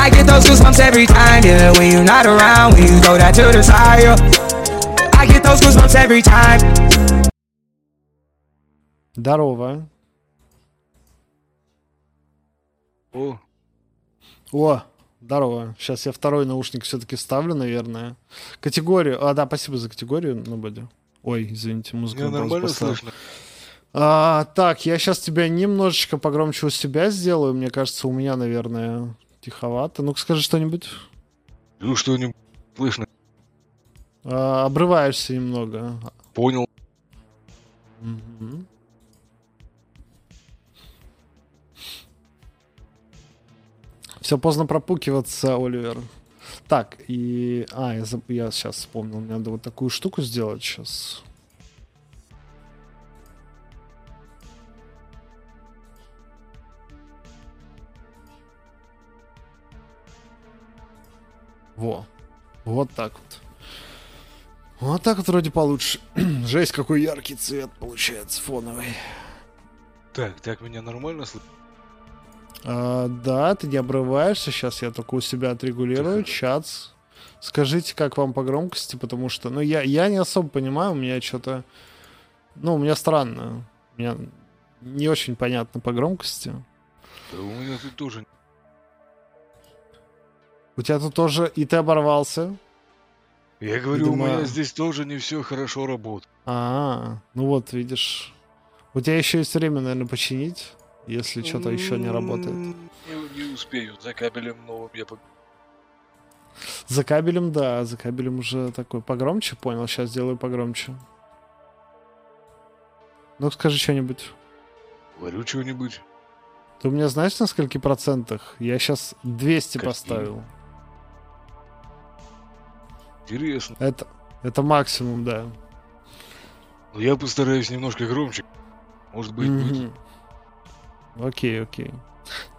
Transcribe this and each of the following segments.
I get those goosebumps every time, yeah. When you're not around, when you throw that to the side, yeah. I get those goosebumps every time. Здорово. О, О, здорово. Сейчас я второй наушник все-таки вставлю, наверное. Категорию. А, да, спасибо за категорию на боди. Ой, извините, на паузу нормально поставил. слышно? А, так, я сейчас тебя немножечко погромче у себя сделаю. Мне кажется, у меня, наверное, тиховато. Ну-ка, скажи что-нибудь. Ну, что-нибудь слышно? А, обрываешься немного. Понял. Мгм. Все поздно пропукиваться, Оливер. Так, и... А, я, заб- я сейчас вспомнил. Мне надо вот такую штуку сделать сейчас. Во. Вот так вот. Вот так вот вроде получше. Жесть, какой яркий цвет получается фоновый. Так, так меня нормально слышно? А, да, ты не обрываешься. Сейчас я только у себя отрегулирую. Чат. Скажите, как вам по громкости, потому что, ну, я, я не особо понимаю, у меня что-то, ну, у меня странно. У меня не очень понятно по громкости. Да у меня тут тоже... У тебя тут тоже и ты оборвался. Я говорю, у Видимо- меня здесь тоже не все хорошо работает. А, ну вот, видишь. У тебя еще есть время, наверное, починить, если что-то еще не работает. Не, не успею, за кабелем новым я... За кабелем, да, за кабелем уже такой погромче, понял, сейчас сделаю погромче. Ну, скажи что-нибудь. Говорю что-нибудь. Ты у меня знаешь на скольки процентах? Я сейчас 200 Какие? поставил. Интересно. Это, это максимум, да. Но я постараюсь немножко громче. Может быть, будет. Мгм. Окей, окей.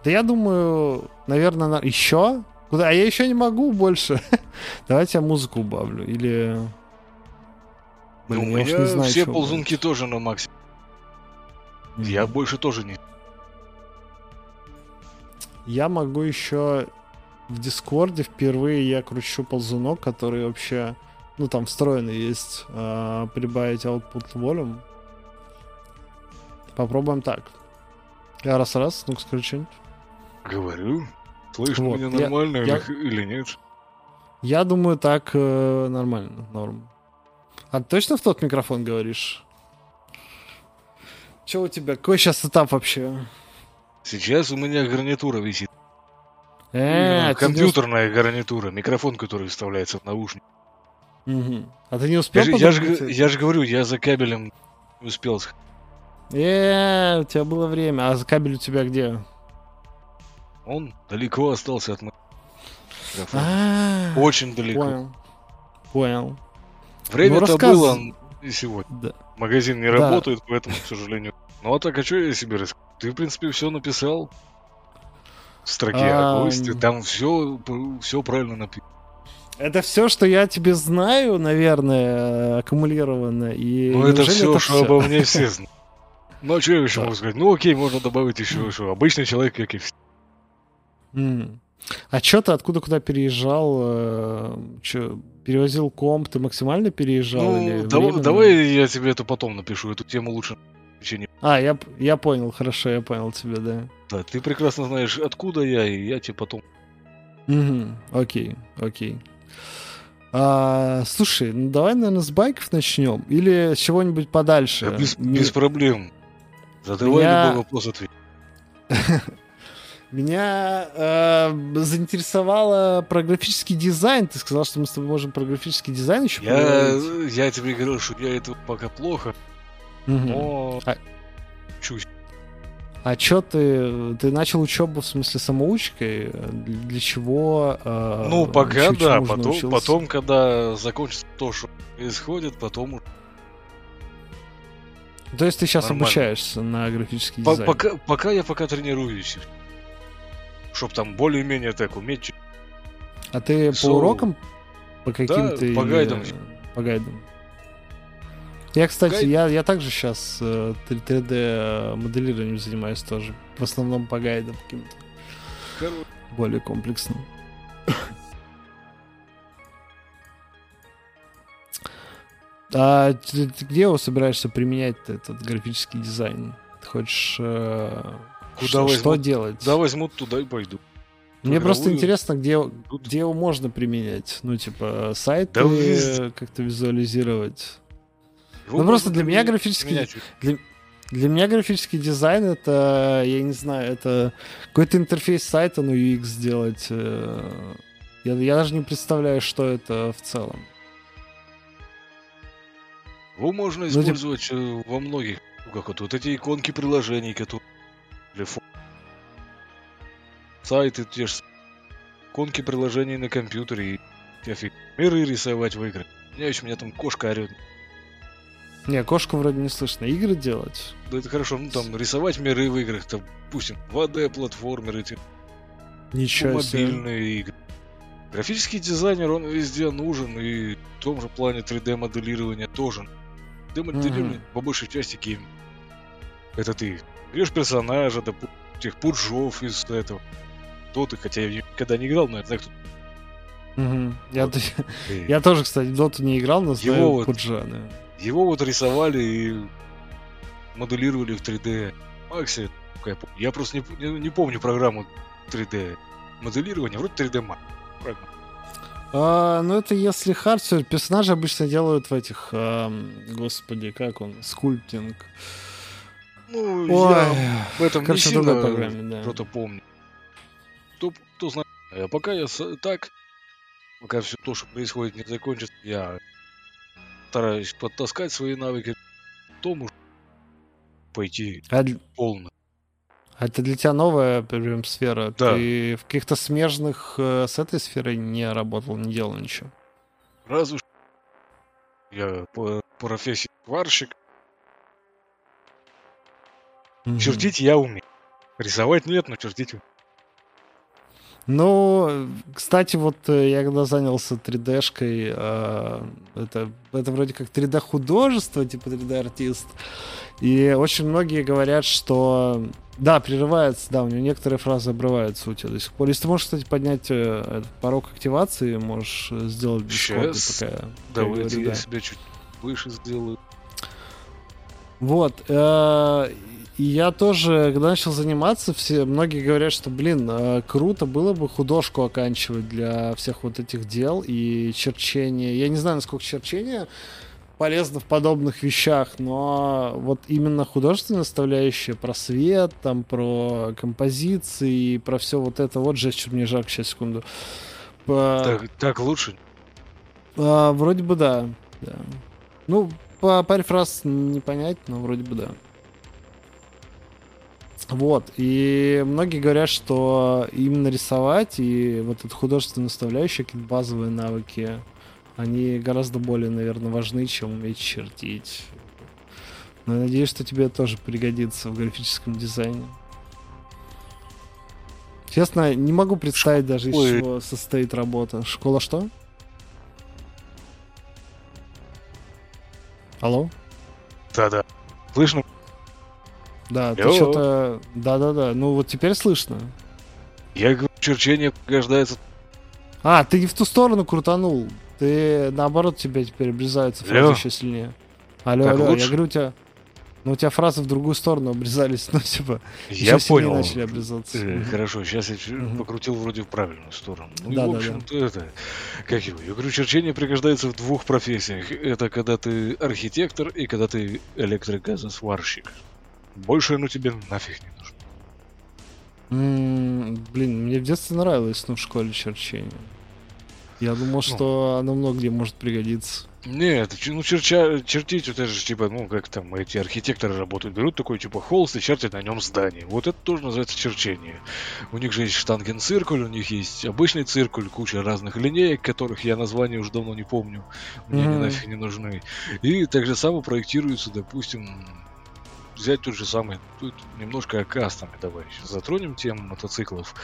Да я думаю, наверное, на... еще? Куда? А я еще не могу больше. Давайте я музыку убавлю. Или... Ну, Блин, у я меня не знаю, все ползунки тоже на максимум. убавить. Я больше тоже не... Я могу еще в Дискорде впервые я кручу ползунок, который вообще, ну там встроенный есть, а, прибавить output volume. Попробуем так. Я раз-раз, ну-ка скажи что-нибудь. Говорю. Слышно Вот, меня я- нормально я- или- или нет? Я думаю, так э, нормально, норм. А ты точно в тот микрофон говоришь? Че у тебя? Какой сейчас этап вообще? Сейчас у меня гарнитура висит. Именно ты не компьютерная гарнитура, микрофон, который вставляется в наушник. Мгм. А ты не Я успел же, я, же, я же говорю, я за кабелем не успел. Э, у тебя было время. А кабель у тебя где? Он далеко остался от микрофона. А, Очень далеко. Понял. Понял. Время-то Ну, было и сегодня. Да. Магазин не Да. работает, поэтому, к сожалению. Ну а так, а что я себе расскажу? Ты, в принципе, все написал строке А, о госте. Там все, все правильно написано. Это все, что я тебе знаю, наверное, аккумулировано. И Ну это все, что всё? обо мне все знают. Ну а что я еще Да. могу сказать? Ну окей, можно добавить еще что. Обычный человек, как и все. А чё ты откуда куда переезжал? э, чё, перевозил комп? Ты максимально переезжал? или Ну, давай, временно? давай я тебе это потом напишу, эту тему лучше в течение. А, я, я понял, хорошо, я понял тебя, да. Да, ты прекрасно знаешь, откуда я, и я тебе потом. Мгм, Окей, окей. А, слушай, ну давай, наверное, с байков начнем. Или с чего-нибудь подальше. Да без, Не- без проблем. Задавай Меня- любой вопрос, ответь. Меня э, заинтересовало про графический дизайн. Ты сказал, что мы с тобой можем про графический дизайн еще Я, поговорить. я тебе говорил, что я это пока плохо, Мгм. но А- чуть. А чё ты... Ты начал учебу, в смысле, самоучкой? Для чего? э, Ну, пока да, чему же потом, научился? потом, когда закончится то, что происходит, потом... То есть ты сейчас Нормально. обучаешься на графический По- дизайн? пока, пока я пока тренируюсь. Чтоб там более-менее так уметь. А ты по So- урокам? По каким-то... по или- гайдам. По гайдам. Я, кстати, Гайд- я, я также сейчас 3D моделированием занимаюсь тоже. В основном по гайдам каким-то. Хоро- более комплексно. А ты- ты где его собираешься применять этот графический дизайн? Ты хочешь э, Куда что, что возьмут? делать? Да возьмут туда и пойду. Мне просто игровую. интересно, где, где его можно применять. Ну, типа, сайты Да как-то визуализировать. Ну, просто для меня графический-. Для, для меня графический дизайн это, я не знаю, это какой-то интерфейс сайта, ну, UX сделать. э, Я, я даже не представляю, что это в целом. Его можно Ну, типа- использовать э, во многих. ну, Как вот, вот эти иконки приложений, которые фо- сайты те же иконки приложений на компьютере и офиг- миры рисовать в игры. Знаешь, у меня там кошка орет. Не, кошку вроде не слышно. Игры делать? Да это хорошо, ну там рисовать миры в играх, там, допустим, 2D платформеры, эти Ничего себе. мобильные игры. Графический дизайнер, он везде нужен, и в том же плане 3D моделирования тоже. 3D моделирование Мгм. по большей части гейм. Это ты берешь персонажа, допустим, тех пуржов из этого. Доты, хотя я никогда не играл, но я знаю, кто Мгм. Я, Вот. я тоже, кстати, в доту не играл, но знаю Его вот- Пуджа, да. Его вот рисовали и моделировали в 3D. Максе, я просто не, не- не помню программу 3D моделирования, вроде 3D Max. А, ну, это если hard, всё, персонажи обычно делают в этих, ам, господи, как он, sculpting. Ну, Ой, я в этом не сильно программе, да. что-то помню. Кто, кто знает. А пока я так, пока все то, что происходит, не закончится, я стараюсь подтаскать свои навыки, потом уж пойти А полно. а это для тебя новая прям сфера? Да. Ты в каких-то смежных э, с этой сферой не работал, не делал ничего? Разве что я по профессии сварщик. Мгм. Чертить я умею. Рисовать нет, но чертить умею. Ну, кстати, вот э, я когда занялся 3D-шкой, э, это, это вроде как 3D-художество, типа 3D-артист, и очень многие говорят, что... Да, прерывается, да, у него некоторые фразы обрываются у тебя до сих пор. Если ты можешь, кстати, поднять э, этот порог активации, можешь сделать в Discord, Щас. пока я говорю, я да. себя чуть выше сделаю. Вот. э, И я тоже, когда начал заниматься, все, многие говорят, что, блин, э, круто было бы художку оканчивать для всех вот этих дел и черчения. Я не знаю, насколько черчение полезно в подобных вещах, но вот именно художественная составляющая про свет, там, про композиции, про все вот это. Вот жесть, что мне жарко, сейчас, секунду. По- Так, так лучше. а, вроде бы да. да. Ну, по паре фраз не понять, но вроде бы да. Вот, и многие говорят, что именно рисовать и вот эта художественная составляющая, какие-то базовые навыки, они гораздо более, наверное, важны, чем уметь чертить. Но я надеюсь, что тебе тоже пригодится в графическом дизайне. Честно, не могу представить даже, из чего состоит работа. Школа что? Алло? Да-да. Слышно? Да, ты что-то... Да-да-да, ну вот теперь слышно. Я говорю, черчение пригождается. А, ты не в ту сторону крутанул. Ты, наоборот, тебя теперь обрезаются фразы еще сильнее. Алло, Так алло, лучше? я говорю, у тебя... Ну, у тебя фразы в другую сторону обрезались, ну, типа, Я понял. начали обрезаться. Э. Хорошо, сейчас я покрутил вроде в правильную сторону. Ну Да, и, да, в общем-то, это... Как его? Я говорю, черчение пригождается в двух профессиях. Это когда ты архитектор и когда ты электрогазосварщик. Больше оно тебе нафиг не нужно. М, Блин, мне в детстве нравилось, ну, в школе черчение. Я думал, Ну. что оно много где может пригодиться. Нет, ну черча, чертить, это же типа, ну как там эти архитекторы работают, берут такой типа холст и чертят на нем здание. Вот это тоже называется черчение. У них же есть штангенциркуль, у них есть обычный циркуль, куча разных линеек, которых я название уже давно не помню. Мне они Мгм. нафиг не нужны. И так же само проектируются, допустим, взять тот же самый, тут немножко о кастоме давай сейчас затронем тему мотоциклов.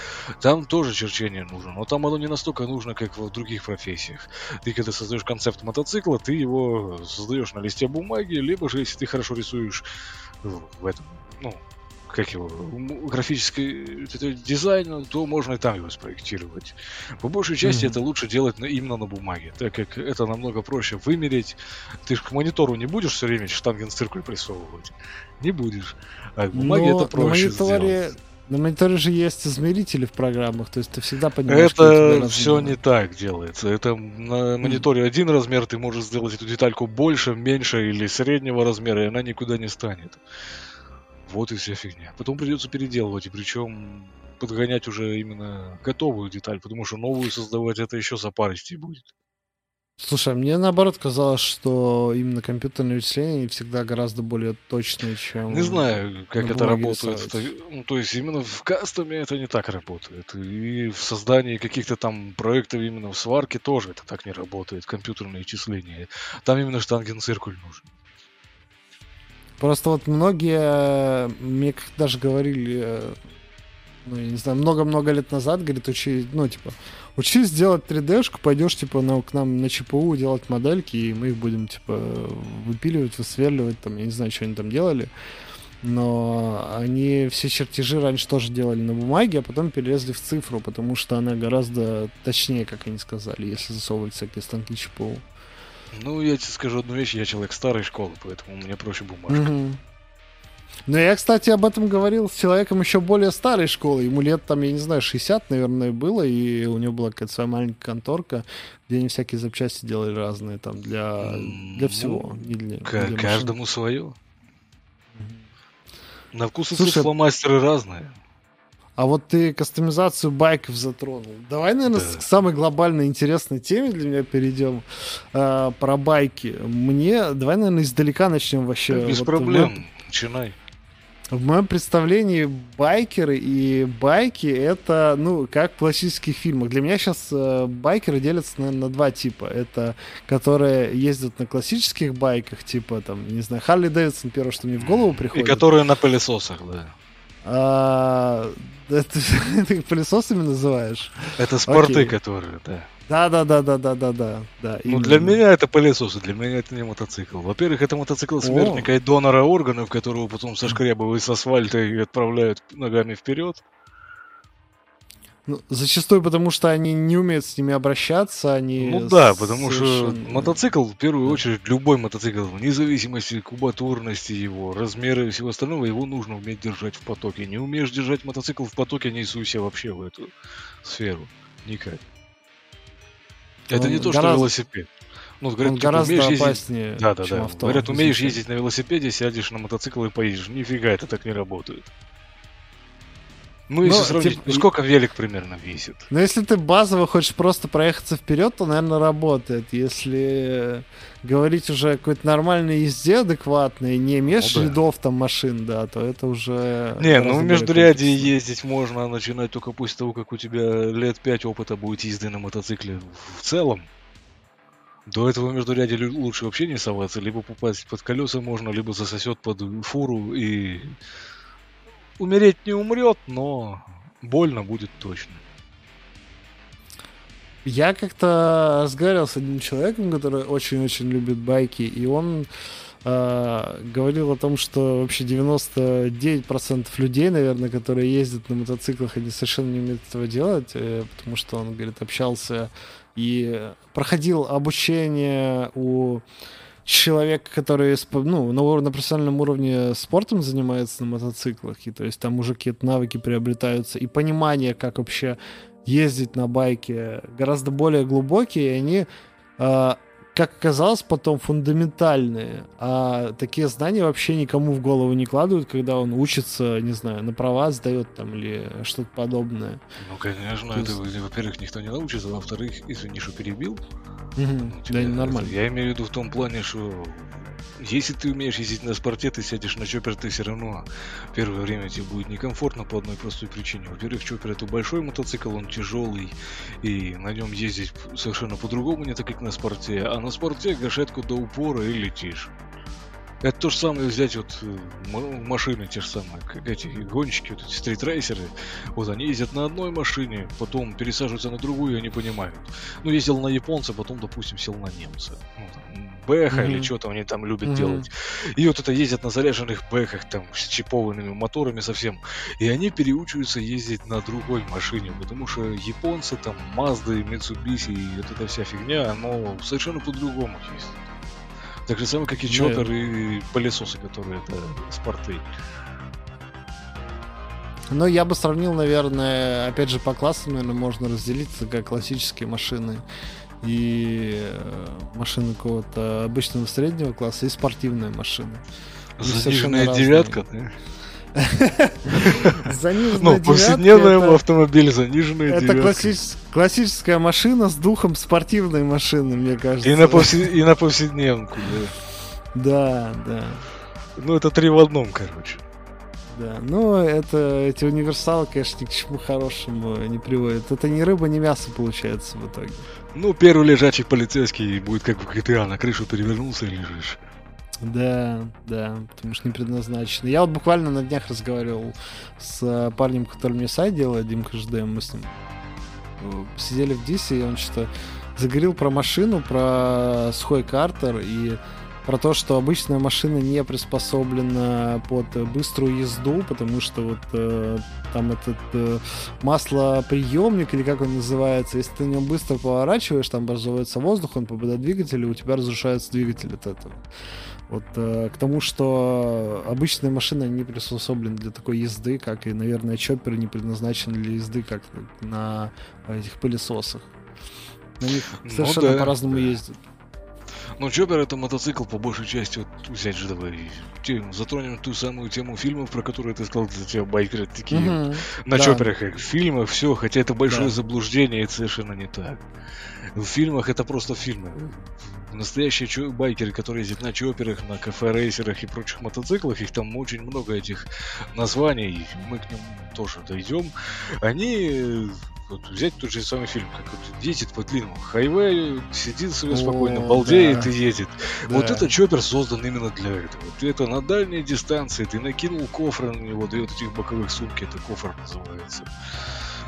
Там тоже черчение нужно, но там оно не настолько нужно, как в других профессиях. Ты когда создаешь концепт мотоцикла, ты его создаешь на листе бумаги, либо же, если ты хорошо рисуешь в этом, ну, как его, графический дизайн, то можно и там его спроектировать. По большей части mm-hmm. это лучше делать на, именно на бумаге, так как это намного проще вымерить. Ты же к монитору не будешь все время штангенциркуль присовывать. Не будешь. А к бумаге Но это проще на мониторе, сделать. На мониторе же есть измерители в программах, то есть ты всегда понимаешь, Это все не так делается. Это на мониторе один размер, ты можешь сделать эту детальку больше, меньше или среднего размера, и она никуда не станет. Вот и вся фигня. Потом придется переделывать, и причем подгонять уже именно готовую деталь, потому что новую создавать это еще запарить будет. Слушай, а мне наоборот казалось, что именно компьютерные вычисления всегда гораздо более точные, чем... Не знаю, как это работает. Это, ну, то есть именно в кастоме это не так работает. И в создании каких-то там проектов именно в сварке тоже это так не работает, компьютерные вычисления. Там именно штангенциркуль нужен. Просто вот многие, мне даже говорили, э, ну, я не знаю, много-много лет назад, говорит, учи, ну, типа, учись делать 3D-шку, пойдешь, типа, на, к нам на ЧПУ делать модельки, и мы их будем, типа, выпиливать, высверливать, там, я не знаю, что они там делали. Но они все чертежи раньше тоже делали на бумаге, а потом перелезли в цифру, потому что она гораздо точнее, как они сказали, если засовывать всякие станки ЧПУ. Ну, я тебе скажу одну вещь, я человек старой школы, поэтому мне проще бумажка. Угу. Ну, я, кстати, об этом говорил с человеком еще более старой школы. Ему лет там, я не знаю, 60, наверное, было, и у него была какая-то своя маленькая конторка, где они всякие запчасти делали разные там для, для всего. Ну, для, к- для каждому свое. На вкус и Слушай, фломастеры разные. А вот ты кастомизацию байков затронул. Давай, наверное, да. к самой глобальной интересной теме для меня перейдем. Э, про байки. Мне, давай, наверное, издалека начнем вообще. Без вот проблем. Мы... Начинай. В моем представлении байкеры и байки это, ну, как в классических фильмах. Для меня сейчас э, байкеры делятся, наверное, на два типа. Это которые ездят на классических байках, типа, там, не знаю, Харли Дэвидсон, первое, что мне в голову приходит. И которые на пылесосах, да. А, это, ты пылесосами называешь? Это спорты, Окей. которые, да. Да, да, да, да, да, да, да. да ну, для меня это пылесосы, для меня это не мотоцикл. Во-первых, это мотоцикл смертника О. и донора органов, которого потом сошкрябывают с асфальта и отправляют ногами вперед. Ну, зачастую потому, что они не умеют с ними обращаться, они... Ну да, потому совершенно... что мотоцикл, в первую очередь, любой мотоцикл, вне зависимости кубатурности его, размера и всего остального, его нужно уметь держать в потоке. Не умеешь держать мотоцикл в потоке, не суйся вообще в эту сферу. Никак. Это он не то, гораздо... что велосипед. Ну, говорят, он типа, гораздо умеешь опаснее, ездить... Да, да, да. Авто, говорят, умеешь ездить на велосипеде, сядешь на мотоцикл и поедешь. Нифига, это так не работает. Ну, если Но, сравнить, типа, ну сколько велик примерно весит? Ну, если ты базово хочешь просто проехаться вперед, то, наверное, работает. Если говорить уже о какой-то нормальной езде адекватной, не имеешь ну, да. там машин, да, то это уже... Не, ну в междурядье ездить можно начинать только после того, как у тебя лет 5 опыта будет езды на мотоцикле в целом. До этого междурядья лучше вообще не соваться, либо попасть под колеса можно, либо засосет под фуру и умереть не умрет, но больно будет точно. Я как-то разговаривал с одним человеком, который очень-очень любит байки, и он э, говорил о том, что вообще 99% людей, наверное, которые ездят на мотоциклах, они совершенно не умеют этого делать, э, потому что он, говорит, общался и проходил обучение у человек, который ну, на, на профессиональном уровне спортом занимается на мотоциклах, и то есть там уже какие-то навыки приобретаются, и понимание, как вообще ездить на байке, гораздо более глубокие, и они, э, как оказалось, потом фундаментальные. А такие знания вообще никому в голову не кладывают, когда он учится, не знаю, на права сдает там или что-то подобное. Ну, конечно, это, во-первых, никто не научится, во-вторых, извини, что перебил, Угу. Да, нормально. Я имею в виду в том плане, что если ты умеешь ездить на спорте, ты сядешь на чоппер, ты все равно первое время тебе будет некомфортно по одной простой причине. Во-первых, чоппер это большой мотоцикл, он тяжелый, и на нем ездить совершенно по-другому, не так как на спорте. А на спорте гашетку до упора и летишь. Это то же самое взять вот э, машины те же самые, как эти гонщики, вот эти стритрейсеры. Вот они ездят на одной машине, потом пересаживаются на другую, и они понимают. Ну, ездил на японца, потом, допустим, сел на немца. Ну, там, бэха mm-hmm. или что-то они там любят mm-hmm. делать. И вот это ездят на заряженных бэхах, там, с чипованными моторами совсем. И они переучиваются ездить на другой машине, потому что японцы, там, Mazda, Mitsubishi и вот эта вся фигня, оно совершенно по-другому ездит. Так же самое, как и чоппер да. и пылесосы, которые это спорты. Ну, я бы сравнил, наверное, опять же, по классам, наверное, можно разделиться, как классические машины и э, машины какого-то обычного среднего класса и спортивные машины. Заниженная девятка, да? Ну, повседневный автомобиль, заниженная Это классическая машина с духом спортивной машины, мне кажется. И на повседневку, да. Да, да. Ну, это три в одном, короче. Да, но это, эти универсалы, конечно, ни к чему хорошему не приводят. Это ни рыба, ни мясо получается в итоге. Ну, первый лежачий полицейский будет как в GTA, на крышу перевернулся и лежишь. Да, да, потому что не предназначено. Я вот буквально на днях разговаривал с э, парнем, который мне сайт делает, Димка ЖД, мы с ним э, сидели в Дисе, и он что-то заговорил про машину, про сухой картер и про то, что обычная машина не приспособлена под быструю езду, потому что вот э, там этот э, маслоприемник, или как он называется, если ты на нем быстро поворачиваешь, там образовывается воздух, он попадает в двигатель, и у тебя разрушается двигатель от этого. Вот э, к тому, что обычные машины не приспособлены для такой езды, как и, наверное, чопперы не предназначены для езды, как на этих пылесосах. На них ну совершенно ну, да, по-разному ездят. Ну, Чоппер это мотоцикл по большей части, вот взять же давай, затронем ту самую тему фильмов, про которые ты сказал, для тебя байкеры такие mm-hmm. на да. Чопперах, как в фильмах, все, хотя это большое да. заблуждение, это совершенно не так. В фильмах это просто фильмы. Настоящие чо- байкеры, которые ездят на чоперах, на кафе-рейсерах и прочих мотоциклах, их там очень много этих названий, мы к ним тоже дойдем. Они вот взять тот же самый фильм, как вот едет по длинному хайвею, сидит себе спокойно, балдеет да. и едет. Да. Вот этот чоппер создан именно для этого. Ты это на дальней дистанции, ты накинул кофр на него, да и вот этих боковых сумки, это кофр называется.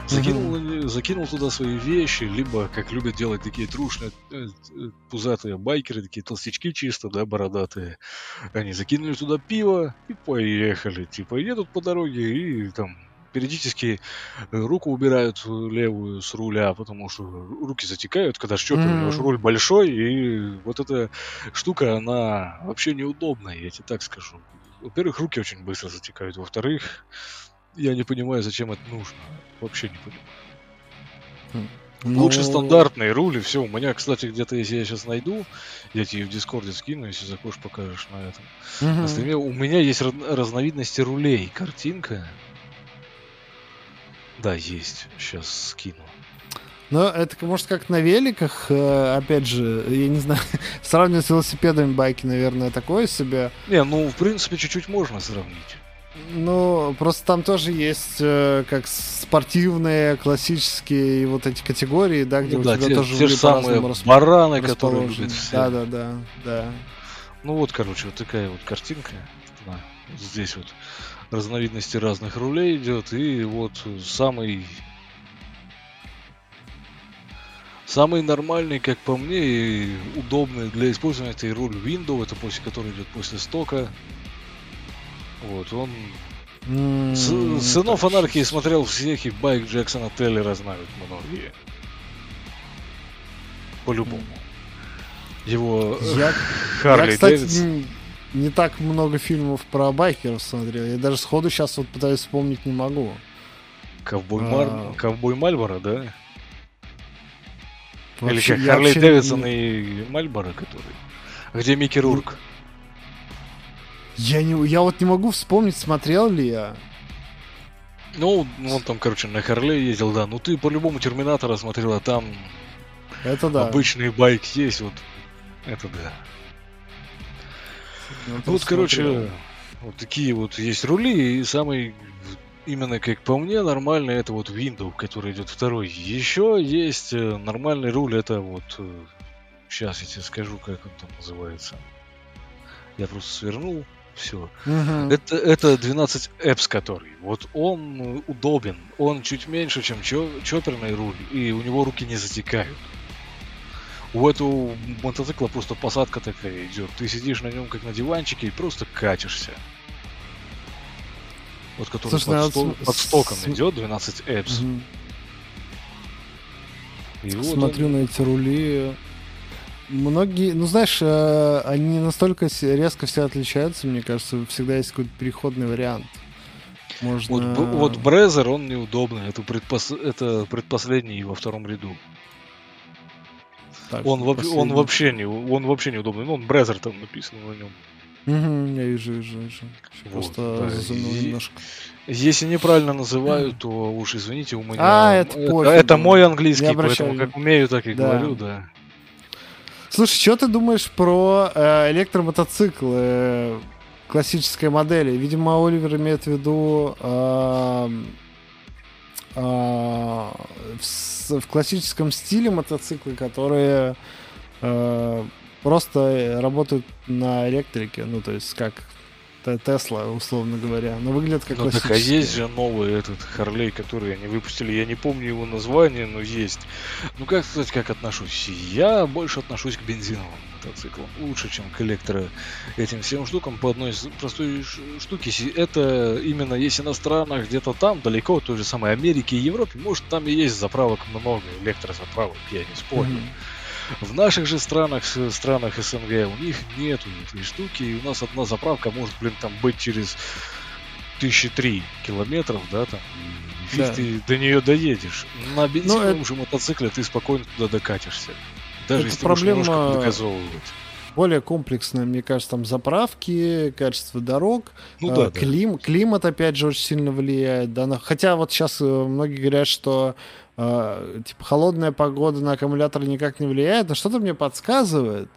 Закинул, mm-hmm. закинул туда свои вещи, либо, как любят делать такие трушные, э, э, пузатые байкеры, такие толстячки чисто, да, бородатые. Они закинули туда пиво и поехали. Типа, едут по дороге и там периодически э, руку убирают левую с руля, потому что руки затекают, когда щеки, mm-hmm. руль большой, и вот эта штука, она вообще неудобная, я тебе так скажу. Во-первых, руки очень быстро затекают, во-вторых, я не понимаю, зачем это нужно. Вообще не понимаю. Хм. Ну... Лучше стандартные рули, все. У меня, кстати, где-то, если я сейчас найду, я тебе в Дискорде скину, если захочешь, покажешь на этом. Угу. Стриме. У меня есть разновидности рулей. Картинка. Да, есть. Сейчас скину. Но это, может, как на великах, э, опять же, я не знаю, сравнивать с велосипедами байки, наверное, такое себе. Не, ну, в принципе, чуть-чуть можно сравнить. Ну, просто там тоже есть э, как спортивные, классические вот эти категории, да, где ну, у да, тебя те, тоже те же самые бараны, которые любят все. Да, да, да, да. Ну вот, короче, вот такая вот картинка. Да, здесь вот разновидности разных рулей идет. И вот самый Самый нормальный, как по мне, и удобный для использования это руль Windows, это после который идет после стока. Вот, он mm, С, сынов анархии смотрел всех, и Байк Джексона Теллера знают многие. По-любому. Его я, Харли я, кстати, Дэвидсон не так много фильмов про байкеров смотрел. Я даже сходу сейчас вот пытаюсь вспомнить не могу. Ковбой, Мар... а... Ковбой Мальборо, да? Вообще, Или как Харли. Дэвидсон и Мальборо, который. Где Микки Рурк? Я, не, я вот не могу вспомнить, смотрел ли я. Ну, он там, короче, на Харле ездил, да. Ну ты по-любому Терминатора смотрел, а там это да. обычный байк есть, вот это да. Ну, вот, короче, вот такие вот есть рули, и самый именно как по мне нормальный это вот Windows, который идет второй. Еще есть э, нормальный руль, это вот сейчас э, я тебе скажу, как он там называется. Я просто свернул, все. Мгм. Это, это 12 Эпс, который. Вот он удобен. Он чуть меньше, чем чо- чоперный руль, и у него руки не затекают. У этого мотоцикла просто посадка такая идет. Ты сидишь на нем как на диванчике и просто катишься. Вот который Слушай, под, ну, сто- с- под стоком с- идет 12 Эпс. И вот Смотрю он- на эти рули. Многие, ну знаешь, э, они настолько резко все отличаются, мне кажется, всегда есть какой-то переходный вариант. Можно... Вот, вот Брезер, он неудобный. Это, предпос- это предпоследний во втором ряду. Так, Он, воп- он вообще не, он вообще неудобный. Ну, он Брезер там написано на нем. Мгм, я вижу, вижу, вижу. Вот, Просто да. И- немножко. Если неправильно называю, то уж извините, у меня... А, это пофигу. это мой английский, поэтому как умею, так и Да. говорю, да. Слушай, что ты думаешь про э, электромотоциклы э, классической модели? Видимо, Оливер имеет в виду э, в, с- в классическом стиле мотоциклы, которые э, просто работают на электрике, ну то есть как Тесла, условно говоря, но выглядят как Ну так а есть же новый этот Харлей, который они выпустили, я не помню его название, но есть. Ну как сказать, как отношусь? Я больше отношусь к бензиновым мотоциклам, лучше, чем к электро этим всем штукам по одной простой штуке. Это именно если на странах где-то там, далеко, в той же самой Америке и Европе, может там и есть заправок много, электрозаправок, я не спорю. Мгм. В наших же странах, странах СНГ, у них нету этой штуки, и у нас одна заправка может, блин, там быть через тысячи три километров, да, там, фиг Да. ты до нее доедешь. На бензиновом это- же мотоцикле ты спокойно туда докатишься. Даже Это если проблема- доказовывать. более комплексная, мне кажется, там заправки, качество дорог, Ну э, да, да. клим, климат опять же очень сильно влияет, да, хотя вот сейчас многие говорят, что э, типа холодная погода на аккумулятор никак не влияет, но что-то мне подсказывает,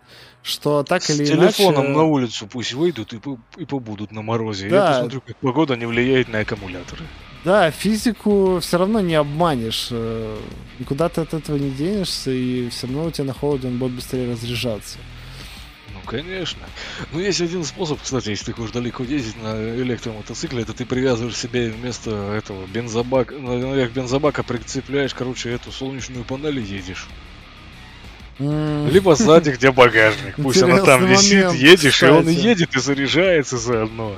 что так С или телефоном иначе... на улицу пусть выйдут и, и побудут на морозе. Да. Я посмотрю, как погода не влияет на аккумуляторы. Да, физику все равно не обманешь. э, Никуда ты от этого не денешься, и все равно у тебя на холоде он будет быстрее разряжаться. Ну, конечно. Ну, есть один способ, кстати, если ты хочешь далеко ездить на электромотоцикле, это ты привязываешь себе вместо этого бензобака, наверх бензобака прицепляешь, короче, эту солнечную панель и едешь. Либо сзади, где багажник. Пусть она там Интересный висит, момент, едешь, и он и кстати. едет, и заряжается заодно.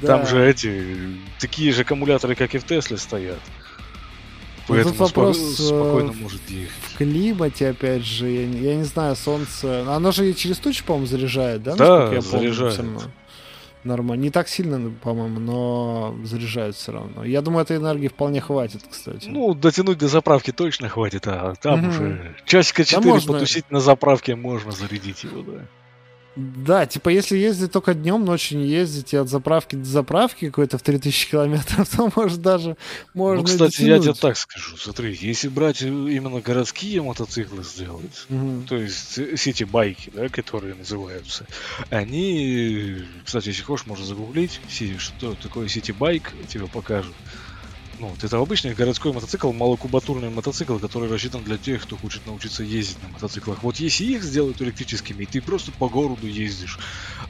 Да. Там же эти, такие же аккумуляторы, как и в Тесле стоят. Ну, тут Поэтому спо- вопрос, э, спокойно может ехать. В климате, опять же, я, не- я не знаю, солнце... Оно же и через тучи, по-моему, заряжает, да? Да, я помню, заряжает. равно? Нормально. Не так сильно, по-моему, но заряжает все равно. Я думаю, этой энергии вполне хватит, кстати. Ну, дотянуть до заправки точно хватит, а там Мгм. уже часика 4 можно- потусить на заправке можно зарядить его, да. Да, типа, если ездить только днем, ночью не ездить, и от заправки до заправки какой-то в 3000 километров, то, может, даже можно ну, кстати, я тебе дотянуть. так скажу, смотри, если брать именно городские мотоциклы сделать, Мгм. то есть э, сити-байки, да, которые называются, они, кстати, если хочешь, можно загуглить, что такое сити-байк, тебе покажут. Ну, вот это обычный городской мотоцикл, малокубатурный мотоцикл, который рассчитан для тех, кто хочет научиться ездить на мотоциклах. Вот если их сделают электрическими, и ты просто по городу ездишь,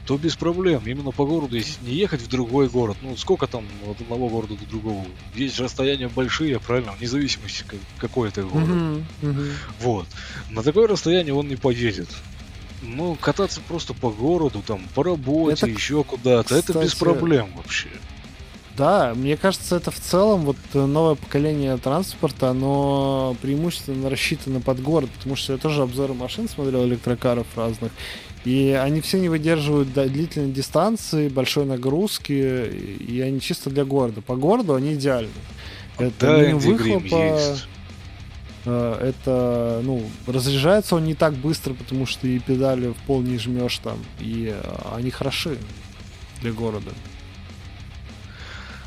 то без проблем. Именно по городу, если не ехать в другой город, ну сколько там от одного города до другого? Есть расстояния большие, правильно, вне зависимости, как- какой это город. Мгм, мгм. Вот. На такое расстояние он не поедет. Ну, кататься просто по городу, там, по работе, Это, еще куда-то, это без кстати, проблем вообще. Да, мне кажется, это в целом вот э, новое поколение транспорта, оно преимущественно рассчитано под город, потому что я тоже обзоры машин смотрел, электрокаров разных, и они все не выдерживают длительной дистанции, большой нагрузки, и они чисто для города. По городу они идеальны. Это Да, минимум выхлопа, есть. э, это, ну, разряжается он не так быстро, потому что и педали в пол не жмешь там, и э, они хороши для города.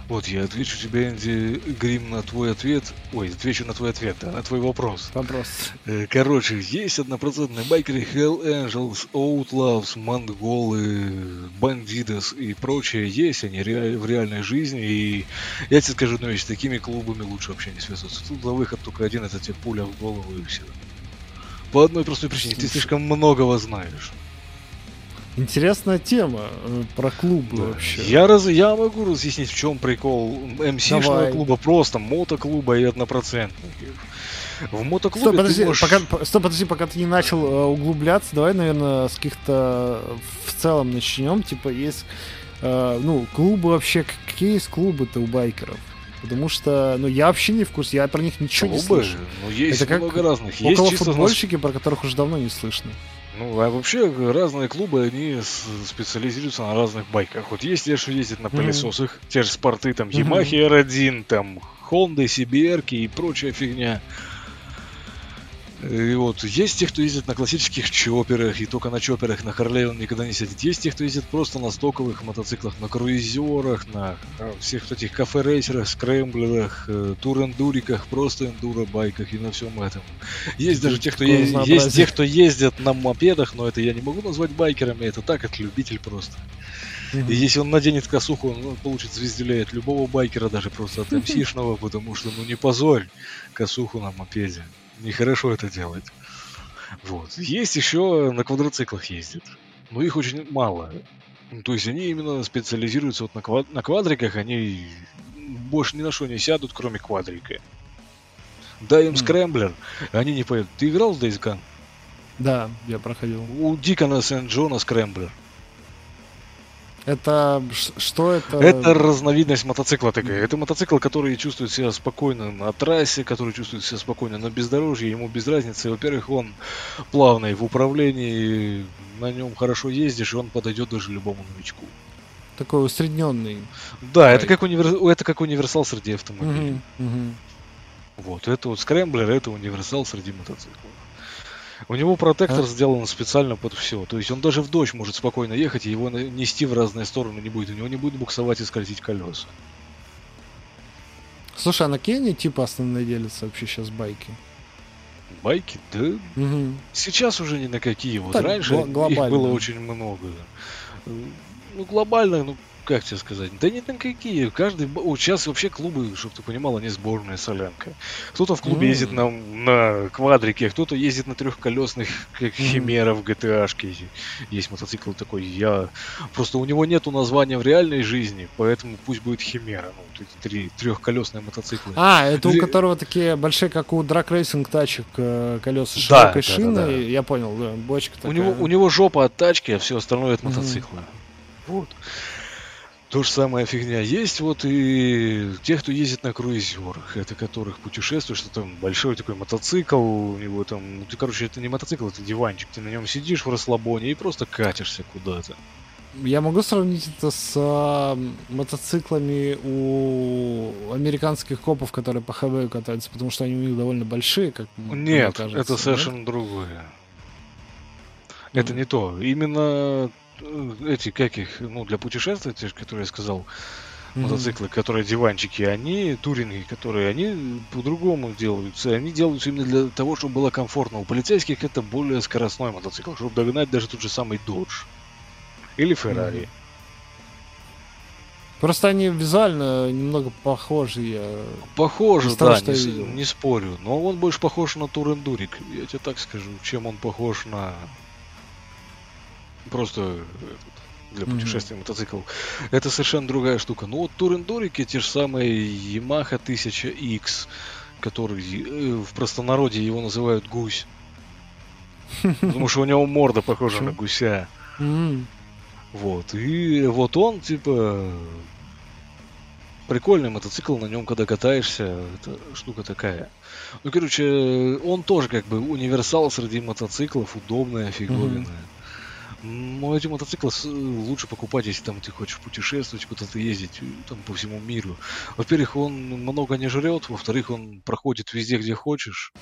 Вот, я отвечу тебе, Энди Грим, на твой ответ. Ой, отвечу на твой ответ, да, на твой вопрос. Вопрос. Э, Короче, есть однопроцентные байкеры Hell Angels, Outlaws, Монголы, Бандидос и прочее. Есть они ре- в реальной жизни. И я тебе скажу одну вещь, с такими клубами лучше вообще не связываться. Тут на выход только один, это тебе пуля в голову и все. По одной простой причине, ты слишком многого знаешь. Интересная тема э, про клубы вообще. Я, раз, я могу разъяснить, в чем прикол МС-шного клуба, просто мотоклуба и однопроцентных. В мотоклубе Стой, подожди, можешь... пока, по- стой, подожди, пока ты не начал э, углубляться, давай, наверное, с каких-то в целом начнем. Типа, есть, э, ну, клубы вообще, какие есть клубы-то у байкеров? Потому что, ну, я вообще не в курсе, я про них ничего не Клубы, слышу. ну, есть Это как много разных. Есть Около чисто нас- футбольщики, про которых уже давно не слышно. Ну, а вообще разные клубы, они специализируются на разных байках. Вот есть те, что ездят на пылесосах, те же спорты, там. Yamaha R1, там, Honda, CBR и прочая фигня. И вот есть те, кто ездит на классических чоперах, и только на чоперах, на Харлей он никогда не сидит. Есть те, кто ездит просто на стоковых мотоциклах, на круизерах, на всех этих кафе-рейсерах, скрэмблерах, э, тур-эндуриках, просто эндуро-байках и на всем этом. Есть даже те, кто Какое е- есть те, кто ездят на мопедах, но это я не могу назвать байкерами, это так, это любитель просто. И если он наденет косуху, он ну, получит звездюлей от любого байкера, даже просто от МСишного, потому что, ну не позорь косуху на мопеде. Нехорошо это делать. Вот. Есть еще на квадроциклах ездят. Но их очень мало. Ну, То есть они именно специализируются вот на, квад- на квадриках, они больше ни на что не сядут, кроме квадрика. Дай им скрэмблер, они не поедут. Ты играл в Days Gone? Да, я проходил. У Дикона Сент-Джона скрэмблер. Это что это? Это разновидность мотоцикла такая. Это мотоцикл, который чувствует себя спокойно на трассе, который чувствует себя спокойно на бездорожье. Ему без разницы. Во-первых, он плавный в управлении, на нем хорошо ездишь, и он подойдет даже любому новичку. такой усредненный. Да, это как, универ- это как универсал среди автомобилей. Мгм, мгм. Вот, это вот скрэмблер, это универсал среди мотоциклов. У него протектор А? сделан специально под все. То есть он даже в дождь может спокойно ехать, и его нести в разные стороны не будет. У него не будет буксовать и скользить колеса. Слушай, а на они типа основные делятся вообще сейчас байки? Байки, да, Мгм. Сейчас уже ни на какие. Вот Так, раньше гла- их было очень много. Ну, глобально, ну, как тебе сказать? Да не на какие. Каждый... вот сейчас вообще клубы, чтобы ты понимал, они сборная солянка. Кто-то в клубе М. ездит на, на квадрике, кто-то ездит на трехколесных, как. Химера в GTA-шке. Есть мотоцикл такой. Я... Просто у него нету названия в реальной жизни, поэтому пусть будет Химера. Ну, вот эти три трехколесные мотоциклы. А, это у которого такие большие, как у драг-рейсинг тачек, э, колеса с Да, широкой да, да, да. Я понял, да, бочка У такая. него, у него жопа от тачки, а все остальное от мотоцикла. Вот. То же самая фигня. Есть вот и те, кто ездит на круизерах, это которых путешествуешь, что там большой такой мотоцикл, у него там, ну ты, короче, это не мотоцикл, это диванчик, ты на нем сидишь в расслабоне и просто катишься куда-то. Я могу сравнить это с а, мотоциклами у американских копов, которые по ХВ катаются, потому что они у них довольно большие, как Нет, кажется, это совершенно другое. Это Мгм. не то. Именно э, эти, как их, ну, для путешествий, те, которые я сказал, Мгм. мотоциклы, которые диванчики, они, туринги, которые, они по-другому делаются. Они делаются именно для того, чтобы было комфортно. У полицейских это более скоростной мотоцикл, чтобы догнать даже тот же самый Dodge. Или Ferrari. Просто они визуально немного похожи. Из того, да, что не, я не спорю. Но он больше похож на Турендурик, я тебе так скажу, чем он похож на просто этот, для Мгм. путешествия мотоцикл. Это совершенно другая штука. Ну вот Турендурики, те же самые Yamaha 1000X, который э, в простонародье его называют гусь. Потому что у него морда похожа на гуся. Вот. И вот он, типа, прикольный мотоцикл, на нем, когда катаешься, это штука такая. Ну, короче, он тоже как бы универсал среди мотоциклов, удобная, фиговинная. Но эти мотоциклы с- лучше покупать, если там ты хочешь путешествовать, куда-то ездить, э, там по всему миру. Во-первых, он много не жрет, во-вторых, он проходит везде, где хочешь.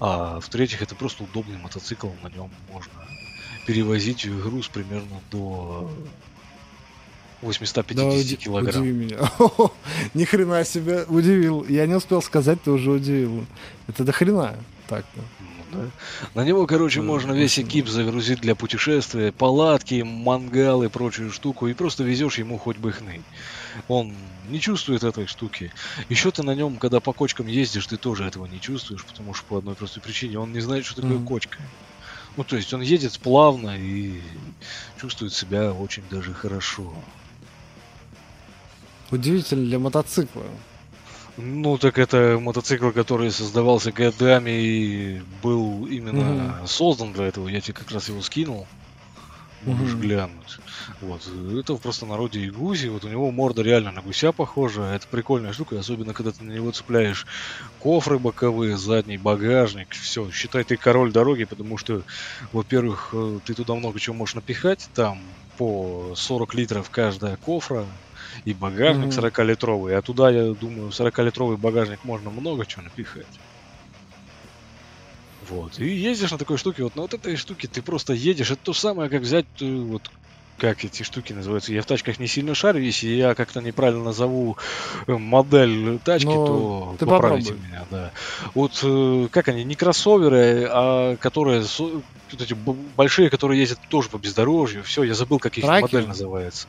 А в-третьих, это просто удобный мотоцикл, на нем можно перевозить груз примерно до 850 да, уди- килограмм. удиви меня. Ни хрена себе удивил. Я не успел сказать, ты уже удивил. Это до хрена. Так, Ну да. На него, короче, можно весь экип загрузить для путешествия, палатки, мангал и прочую штуку, и просто везешь ему хоть бы хны. Он не чувствует этой штуки. Еще ты на нем, когда по кочкам ездишь, ты тоже этого не чувствуешь, потому что по одной простой причине он не знает, что такое Мгм. кочка. Ну, то есть он едет плавно и чувствует себя очень даже хорошо. Удивительно для мотоцикла. Ну, так это мотоцикл, который создавался годами и был именно Мгм. создан для этого. Я тебе как раз его скинул. Можешь Мгм. глянуть. Вот. Это в простонародье и гуси. Вот у него морда реально на гуся похожа. Это прикольная штука, особенно когда ты на него цепляешь кофры боковые, задний багажник. Все, считай, ты король дороги, потому что, во-первых, э, ты туда много чего можешь напихать. Там по 40 литров каждая кофра и багажник Мгм. 40-литровый. А туда, я думаю, 40-литровый багажник можно много чего напихать. Вот. И ездишь на такой штуке, вот на вот этой штуке ты просто едешь. Это то самое, как взять, э, вот как эти штуки называются. Я в тачках не сильно шарю, если я как-то неправильно назову э, модель тачки, Ну, то ты поправите попробуй. меня, да. Вот э, как они, не кроссоверы, а которые вот эти большие, которые ездят тоже по бездорожью. Все, я забыл, как их Траки? модель называется.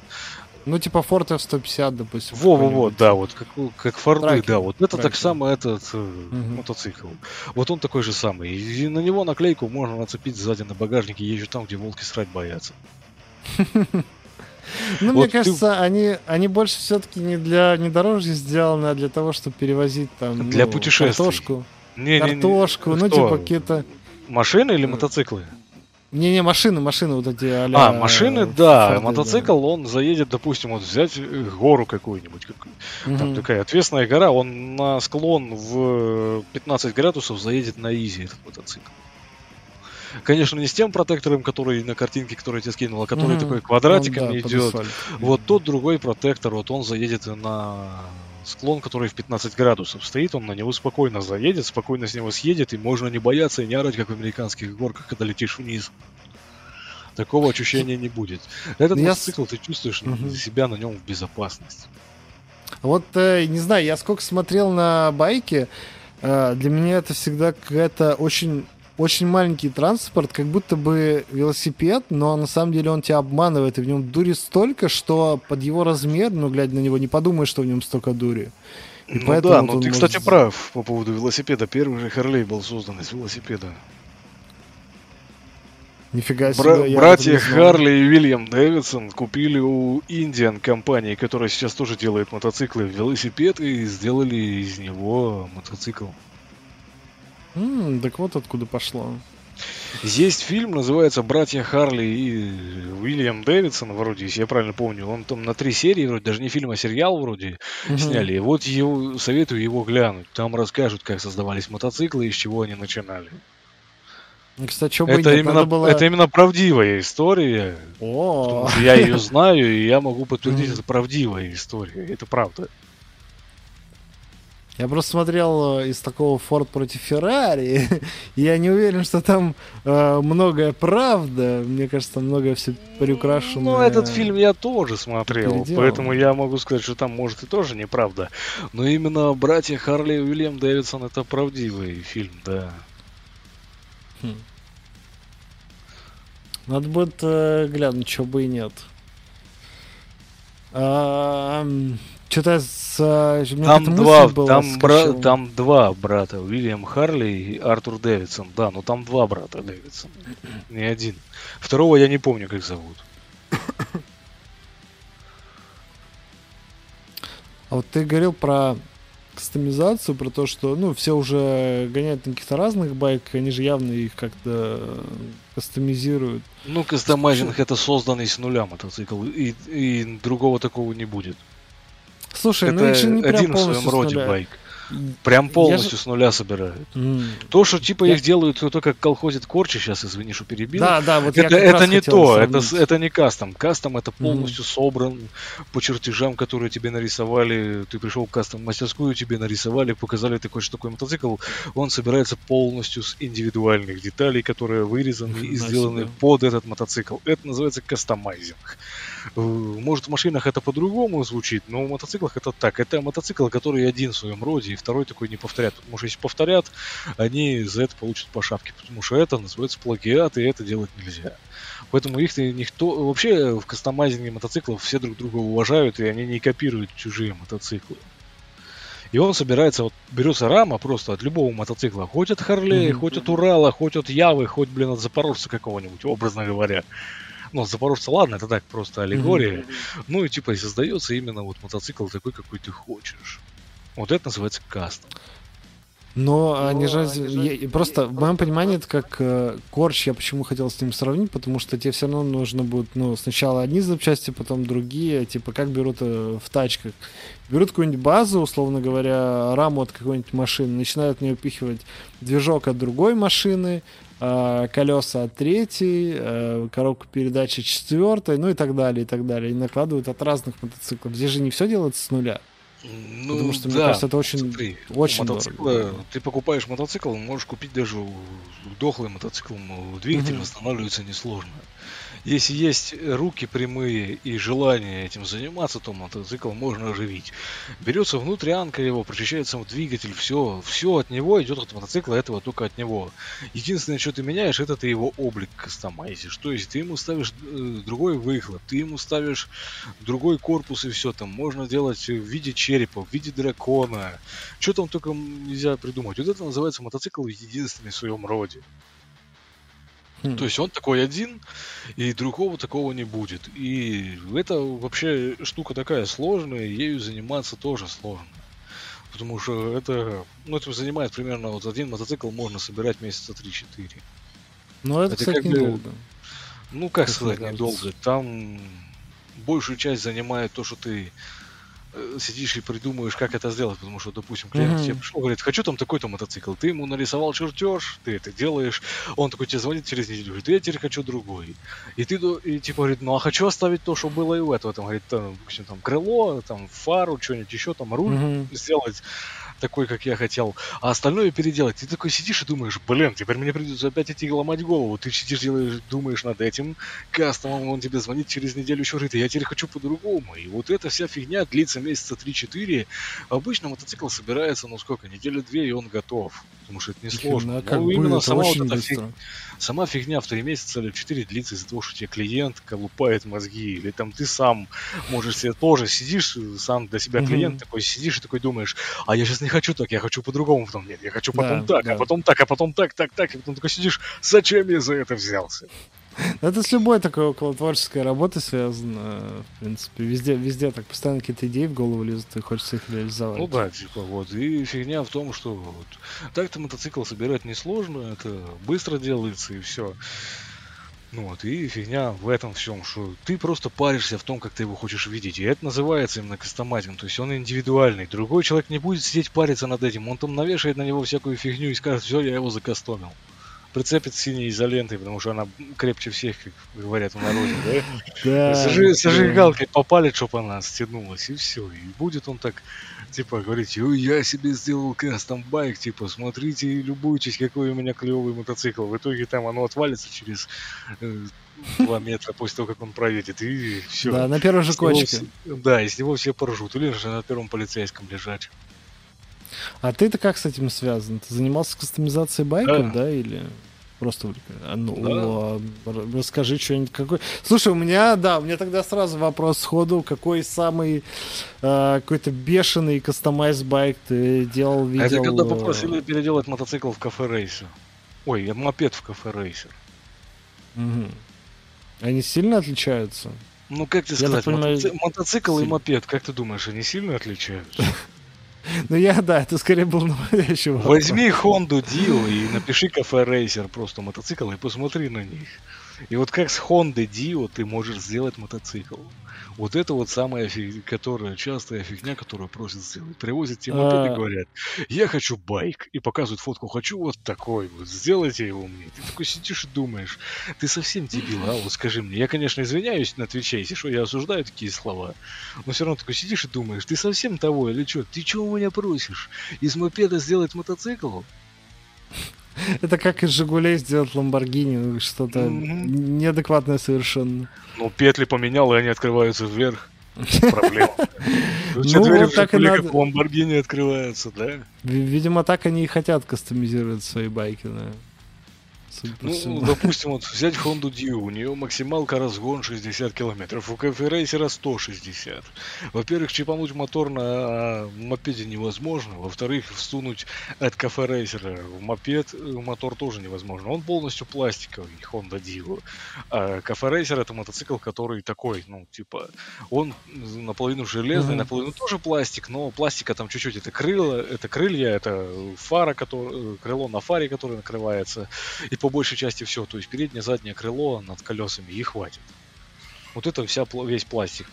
Ну, типа Ford F-150, допустим. Во-во-во, да, вот как, у- как Форды, Траки, да, вот это так траки. само этот Мгм. мотоцикл. Вот он такой же самый. И на него наклейку можно нацепить сзади на багажнике, езжу там, где волки срать боятся. Ну, мне ты- кажется, они, они больше все-таки не для внедорожья сделаны, а для того, чтобы перевозить там Для ну, путешествий. картошку, Не, не, не. картошку, ну, Что? типа какие-то... Машины или Э, мотоциклы? Не-не, машины, машины вот эти а А, машины, да. Форды, Мотоцикл, он заедет, допустим, вот взять э, гору какую-нибудь. как- да. Там такая ответственная гора, он на склон в 15 градусов заедет на изи этот мотоцикл. Конечно, не с тем протектором, который на картинке, который я тебе скинул, а который Мгм. такой Он, квадратиками да, идет. асфальт. Вот тот другой протектор, вот он заедет на склон, который в 15 градусов стоит, он на него спокойно заедет, спокойно с него съедет, и можно не бояться и не орать, как в американских горках, когда летишь вниз. Такого ощущения не будет. Этот Я с- мотоцикл ты чувствуешь Мгм. себя на нем в безопасности. Вот, э, не знаю, я сколько смотрел на байки, э, для меня это всегда какая-то очень очень маленький транспорт, как будто бы велосипед, но на самом деле он тебя обманывает, и в нем дури столько, что под его размер, ну, глядя на него, не подумаешь, что в нем столько дури. И ну да, но он ты, может кстати, прав по поводу велосипеда. Первый же Харлей был создан из велосипеда. Нифига себе. Бра- я братья. Харли и Вильям Дэвидсон купили у Индиан компании, которая сейчас тоже делает мотоциклы, велосипед и сделали из него мотоцикл. М, так вот откуда пошло. Есть фильм, называется «Братья Харли и Уильям Дэвидсон», вроде, если я правильно помню. Он там на три серии, вроде, даже не фильм, а сериал вроде Мгм. сняли. И вот его, советую его глянуть. Там расскажут, как создавались мотоциклы и с чего они начинали. Кстати, что бы и Это нет, именно, было... это именно правдивая история. О, я ее знаю, и я могу подтвердить, это правдивая история. Это правда. Я просто смотрел э, из такого Ford против Феррари, и я не уверен, что там э, многое правда. Мне кажется, многое все приукрашено. Ну, этот фильм я тоже смотрел, переделал. поэтому я могу сказать, что там, может, и тоже неправда. Но именно «Братья Харли и Уильям Дэвидсон» — это правдивый фильм, да. Надо будет э, глянуть, что бы и нет. Что-то с... э, у меня Там какая-то два, была, там, бра- там два брата, Уильям Харли и Артур Дэвидсон. Да, но там два брата Дэвидсон, не один. Второго я не помню, как зовут. А вот ты говорил про кастомизацию, про то, что, ну, все уже гоняют на каких-то разных байках, они же явно их как-то э, кастомизируют. Ну, кастомайзинг это созданный с нуля мотоцикл, и, и другого такого не будет. Слушай, ну это их же не прям один в своем роде байк. Прям полностью же- с нуля собирают. М. То, что типа Я- их делают, то как колхозит корчи, сейчас, извини, что перебил. Да, да, вот это это не то, это, сравнить. это не кастом. Кастом это полностью собран по чертежам, которые тебе нарисовали. Ты пришел в кастом мастерскую, тебе нарисовали, показали такой, что такой мотоцикл. Он собирается полностью с индивидуальных деталей, которые вырезаны и Нифига сделаны себе. под этот мотоцикл. Это называется кастомайзинг. Э, Может, в машинах это по-другому звучит, но в мотоциклах это так. Это мотоцикл, который один в своем роде, и второй такой не повторят. Потому что если повторят, они за это получат по шапке. Потому что это называется плагиат, и это делать нельзя. Поэтому их никто... Вообще в кастомайзинге мотоциклов все друг друга уважают, и они не копируют чужие мотоциклы. И он собирается, вот берется рама просто от любого мотоцикла, хоть от Харлея, Мгм. хоть от Урала, хоть от Явы, хоть, блин, от Запорожца какого-нибудь, образно говоря. Ну, Запорожца, ладно, это так, просто аллегория. Ну и типа и создается именно вот мотоцикл такой, какой ты хочешь. Вот это называется кастом. Но они же... я- просто, в моем понимании, это как э, корч, я почему хотел с ним сравнить, потому что тебе все равно нужно будет, ну, сначала одни запчасти, потом другие, типа, как берут э, в тачках. Берут какую-нибудь базу, условно говоря, раму от какой-нибудь машины, начинают в нее впихивать движок от другой машины, колеса от третьей, э, коробку передачи четвертой, ну и так далее, и так далее. И накладывают от разных мотоциклов. Здесь же не все делается с нуля. Ну, Потому что, мне да, кажется, это очень- смотри, очень у мотоцикла, дорого. ты покупаешь мотоцикл, можешь купить даже дохлый мотоцикл, двигатель Мгм. восстанавливается несложно. Если есть руки прямые и желание этим заниматься, то мотоцикл можно оживить. Берется внутрянка его, прочищается двигатель, все, все от него идет от мотоцикла, этого только от него. Единственное, что ты меняешь, это ты его облик кастомайзишь. То есть ты ему ставишь э, другой выхлоп, ты ему ставишь другой корпус и все там. Можно делать в виде черепа, в виде дракона. Что там только нельзя придумать. Вот это называется мотоцикл единственный в своем роде. Хм. То есть он такой один, и другого такого не будет. И это вообще штука такая сложная, ею заниматься тоже сложно. Потому что это, ну, это занимает примерно вот один мотоцикл можно собирать месяца 3-4. Но это, это кстати, как недолго. Ну, как Как сказать, недолго. Там большую часть занимает то, что ты сидишь и придумаешь, как это сделать, потому что, допустим, клиент Мгм. тебе пришел, говорит, хочу там такой-то мотоцикл, ты ему нарисовал чертеж, ты это делаешь, он такой тебе звонит через неделю, говорит, я теперь хочу другой. И ты до- и, типа говорит, ну а хочу оставить то, что было и у этого, там, говорит, там, допустим, там крыло, там фару, что-нибудь еще, там руль Мгм. сделать такой, как я хотел, а остальное переделать. Ты такой сидишь и думаешь, блин, теперь мне придется опять идти ломать голову. Ты сидишь, делаешь, думаешь над этим кастомом, он тебе звонит через неделю еще, говорит, я теперь хочу по-другому. И вот эта вся фигня длится месяца 3-4. Обычно мотоцикл собирается, ну сколько, неделю-две, и он готов. Потому что это не сложно. Ну, а Ну, именно сама вот эта фиг- Сама фигня в 3 месяца или в 4 длится из-за того, что тебе клиент колупает мозги, или там ты сам можешь себе тоже сидишь, сам для себя клиент такой сидишь и такой думаешь, а я сейчас не хочу так, я хочу по-другому, потом нет, я хочу потом Да, так, да. а потом так, а потом так, так, так, и потом такой сидишь, зачем я за это взялся? Это с любой такой около творческой работы связано, в принципе. Везде, везде так постоянно какие-то идеи в голову лезут, и хочется их реализовать. Ну да, типа вот. И фигня в том, что вот, так-то мотоцикл собирать несложно, это быстро делается и все. Ну вот, и фигня в этом всем, что ты просто паришься в том, как ты его хочешь видеть. И это называется именно кастомайзинг. То есть он индивидуальный. Другой человек не будет сидеть париться над этим. Он там навешает на него всякую фигню и скажет, все, я его закастомил. Прицепит синей изолентой, потому что она крепче всех, как говорят в народе, да? Да, Зажи- да. Зажигалкой попалит, чтобы она стянулась, и все. И будет он так, типа, говорить, «Ой, я себе сделал кастом байк, типа, смотрите и любуйтесь, какой у меня клевый мотоцикл. В итоге там оно отвалится через э, два метра после того, как он проедет, и все. Да, на первой же кочке. Да, и с него все поржут. Или же на первом полицейском лежать. А ты-то как с этим связан? Ты занимался кастомизацией байков, Да. да, или просто? А ну, Да. расскажи что-нибудь. Какой... Слушай, у меня, да, у меня тогда сразу вопрос сходу. Какой самый э, какой-то бешеный кастомайз байк ты делал, видел? А это когда э, попросили переделать мотоцикл в кафе рейсер. Ой, мопед в кафе рейсер. мгм. Они сильно отличаются? Ну, как тебе Я сказать, понимаю, мотоци- мотоцикл и мопед, как ты думаешь, они сильно отличаются? Ну, я, да, это скорее был наводящий вопрос. Возьми Honda Dio и напиши кафе рейсер просто мотоцикл и посмотри на них. И вот как с Honda Dio ты можешь сделать мотоцикл. Вот это вот самая фиг- которая частая фигня, которую просят сделать. Привозят тебе мопед А. и говорят, я хочу байк. И показывают фотку, хочу вот такой вот, сделайте его мне. Ты такой сидишь и думаешь, ты совсем дебил, а? Вот скажи мне. Я, конечно, извиняюсь на Твиче, если что, я осуждаю такие слова. Но все равно такой сидишь и думаешь, ты совсем того или что? Ты чего у меня просишь? Из мопеда сделать мотоцикл? Это как из Жигулей сделать Ламборгини, ну, что-то неадекватное совершенно. Ну, петли поменял, и они открываются вверх. Проблема. Ну, Ну, вот так и надо. как в Ламборгини открываются, да? Ви- Видимо, так они и хотят кастомизировать свои байки, да. Ну, допустим, вот взять Honda Dio, у нее максималка разгон 60 километров, у Racer 160. Во-первых, чипануть мотор на мопеде невозможно, во-вторых, всунуть от Racer в мопед э, мотор тоже невозможно. Он полностью пластиковый, Honda Dio. А Racer это мотоцикл, который такой, ну, типа, он наполовину железный, Мгм. наполовину тоже пластик, но пластика там чуть-чуть. Это крыло, это крылья, это фара, который, крыло на фаре, которое накрывается, и по большей части все. То есть переднее, заднее крыло над колесами и хватит. Вот это вся, весь пластик.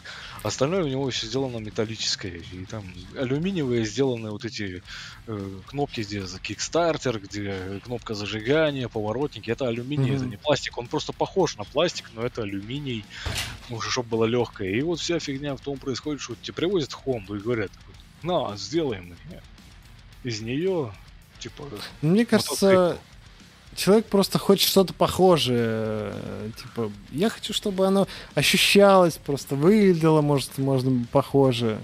Остальное у него все сделано металлическое. И там алюминиевые сделаны вот эти э, кнопки, где за кикстартер, где кнопка зажигания, поворотники. Это алюминий, это Мгм. не пластик. Он просто похож на пластик, но это алюминий. Уже чтобы было легкое. И вот вся фигня в том происходит, что тебе привозят Хонду и говорят, на, сделаем из нее, типа, Мне кажется, мотоцикл. Человек просто хочет что-то похожее. э, Типа, я хочу, чтобы оно ощущалось, просто выглядело, может, можно похоже.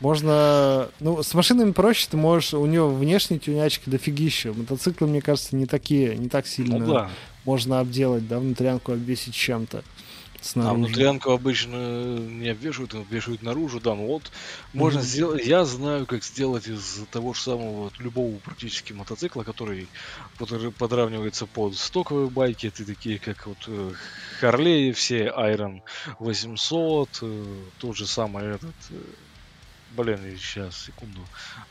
Можно... Ну, с машинами проще, ты можешь... У нее внешние тюнячки дофигища. Мотоциклы, мне кажется, не такие, не так сильно ну да. можно обделать, да, внутрянку обвесить чем-то. А Снаружи. внутрянку обычно не обвешивают, а обвешивают наружу, да, ну вот можно Мгм. сделать, я знаю, как сделать из того же самого любого практически мотоцикла, который под- подравнивается под стоковые байки, это такие как вот э, Харлеи, все Iron 800, э, тот же самый этот, э, блин, сейчас, секунду,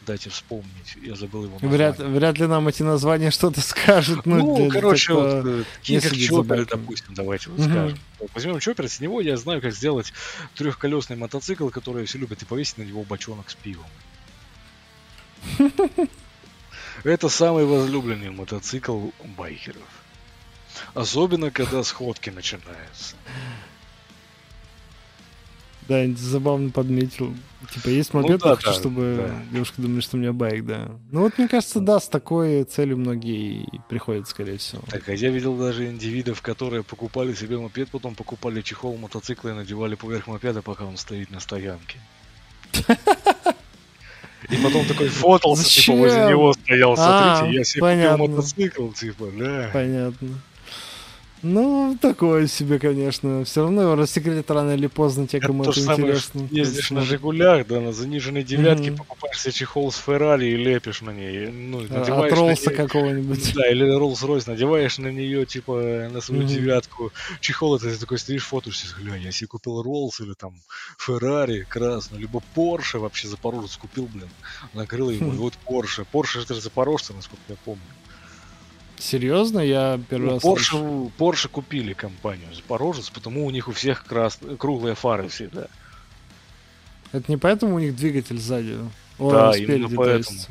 дайте вспомнить, я забыл его название. Вряд, вряд ли нам эти названия что-то скажут. Ну, Ну, для- короче, такого- вот, э, такие как Чоппер, допустим, давайте вот Мгм. скажем. Возьмем Чоппер, с него я знаю, как сделать трехколесный мотоцикл, который все любят, и повесить на него бочонок с пивом. Это самый возлюбленный мотоцикл байкеров. Особенно, когда сходки начинаются. Да, забавно подметил. Типа, есть Ну мопед, да, я хочу, да, чтобы да. девушка думала, что у меня байк, да. Ну вот, мне кажется, да, с такой целью многие и приходят, скорее всего. Так, а я видел даже индивидов, которые покупали себе мопед, потом покупали чехол мотоцикла и надевали поверх мопеда, пока он стоит на стоянке. И потом такой фотался, типа, возле Зачем? него стоял, смотрите, А, я себе понятно. купил мотоцикл, типа, да. Понятно. Ну, такое себе, конечно. Все равно его рассекретят рано или поздно, те, Это кому то это же самое, интересно. ездишь на. Жигулях, да, на заниженной девятке, Мгм. покупаешь себе чехол с Феррари и лепишь на ней. Ну, А, От Роллса какого-нибудь. Да, или Rolls-Royce, надеваешь на нее, типа, на свою Мгм. девятку чехол, это ты такой стоишь, фотошься, глянь, я себе купил Rolls или там Ferrari красный, либо Porsche, вообще Запорожец купил, блин, накрыл его, и вот Porsche. Porsche это же Запорожцы, насколько я помню. Серьезно? Я первый Ну, раз. Porsche, Porsche купили компанию Запорожец, потому у них у всех крас... круглые фары всегда. Это не поэтому у них двигатель сзади? О, Да, спереди, именно то поэтому. есть.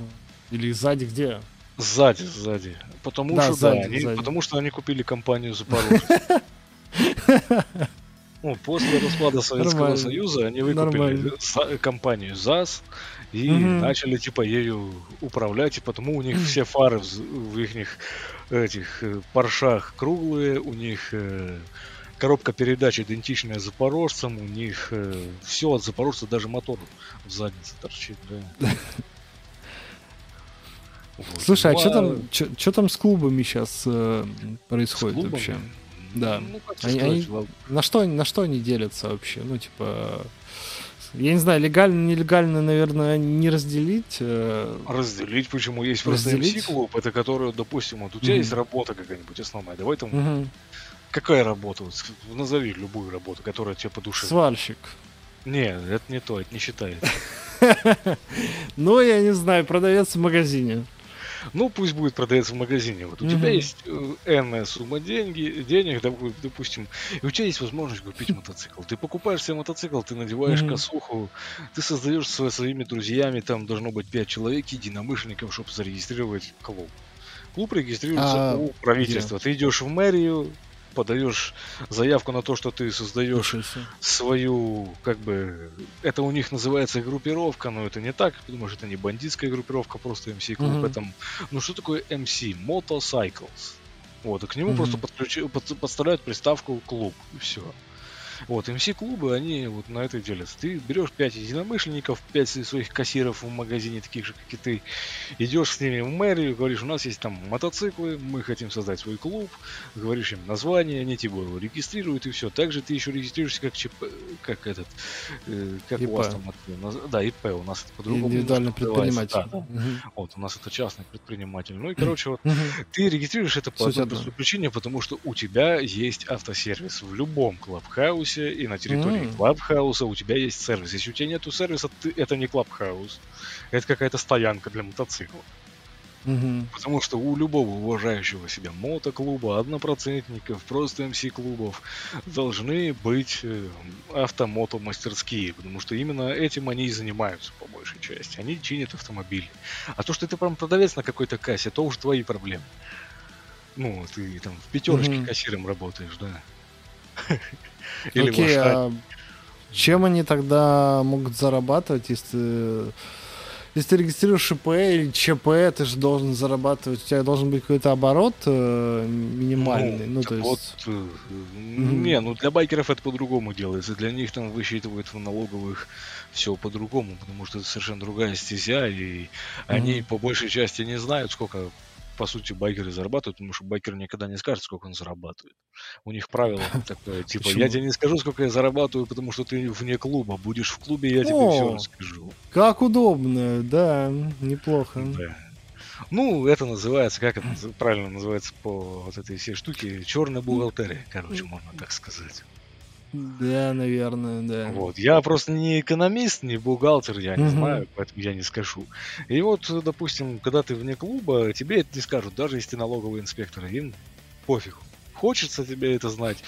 Или сзади где? Сзади, сзади. Потому Да, что сзади, да, они, сзади. потому что они купили компанию Запорожец. Ну, после распада Советского Нормально. Союза они выкупили Нормально. компанию ЗАЗ и Мгм. начали типа ею управлять, и потому у них все фары в, в их этих э, паршах круглые, у них э, коробка передач идентичная запорожцам, у них все от запорожца, даже мотор в заднице торчит, да. Вот. Слушай, а Ну, что там, что там с клубами сейчас с происходит вообще? Да. Ну, Они- сказать, они- На что, на что они делятся вообще? Ну, типа, я не знаю, легально, нелегально, наверное, не разделить. э, Разделить, почему есть просто? MC-клуб, это который, допустим, вот у тебя Мгм. есть работа какая-нибудь основная, давай там, мгм. какая работа, назови любую работу, которая тебе по душе. Сварщик. Не, это не то, это не считается. Ну, я не знаю, продавец в магазине. Ну, пусть будет продавец в магазине. Вот у Мгм. тебя есть э, энная сумма деньги, денег, доп- допустим, и у тебя есть возможность купить мотоцикл. Ты покупаешь себе мотоцикл, ты надеваешь Мгм. косуху, ты создаешь со своими друзьями, там должно быть 5 человек, единомышленников, чтобы зарегистрировать клуб. Клуб регистрируется А у правительства. Ты идешь в мэрию, подаешь заявку на то, что ты создаешь свою, как бы, это у них называется группировка, но это не так, потому что это не бандитская группировка, просто MC клуб, Мгм. это, ну что такое MC? Motorcycles. Вот, и к нему Мгм. просто подключи- под- подставляют приставку клуб, и все. Вот, МС-клубы, они вот на это делятся. Ты берешь 5 единомышленников, 5 своих кассиров в магазине, таких же, как и ты, идешь с ними в мэрию, говоришь, у нас есть там мотоциклы, мы хотим создать свой клуб, говоришь им название, они тебя его регистрируют и все. Также ты еще регистрируешься как ЧП, как этот, э, как ИП. у вас там, да, ИП, у нас это по-другому. Индивидуальный предприниматель. Да, да. Мгм. Вот, у нас это частный предприниматель. Ну и, короче, вот ты регистрируешь это по простой причине, потому что у тебя есть автосервис в любом клабхаусе и на территории М. клабхауса у тебя есть сервис. Если у тебя нету сервиса, ты, это не клабхаус. Это какая-то стоянка для мотоциклов. Потому что у любого уважающего себя мотоклуба, однопроцентников, просто МС-клубов должны быть э, автомото-мастерские, потому что именно этим они и занимаются по большей части. Они чинят автомобили. А то, что ты прям продавец на какой-то кассе, то уже твои проблемы. Ну, ты там в пятерочке кассиром работаешь, да. Или Окей, а чем они тогда могут зарабатывать, если если ты регистрируешь ИП или ЧП, ты же должен зарабатывать, у тебя должен быть какой-то оборот э, минимальный, ну, то так вот, есть... э, Мгм. не, ну для байкеров это по-другому делается. Для них там высчитывают в налоговых все по-другому, потому что это совершенно другая стезя, и они Мгм. по большей части не знают, сколько по сути байкеры зарабатывают, потому что байкер никогда не скажет, сколько он зарабатывает. У них правило такое, типа, я Почему? тебе не скажу, сколько я зарабатываю, потому что ты вне клуба. Будешь в клубе, я тебе О. все расскажу. Как удобно, да, неплохо. Да. Ну, это называется, как это правильно называется по вот этой всей штуке, черная бухгалтерия, короче, можно так сказать. Да, наверное, да. Вот. Я просто не экономист, не бухгалтер, я не знаю, поэтому я не скажу. И вот, допустим, когда ты вне клуба, тебе это не скажут, даже если ты налоговый инспектор, им пофиг. Хочется тебе это знать,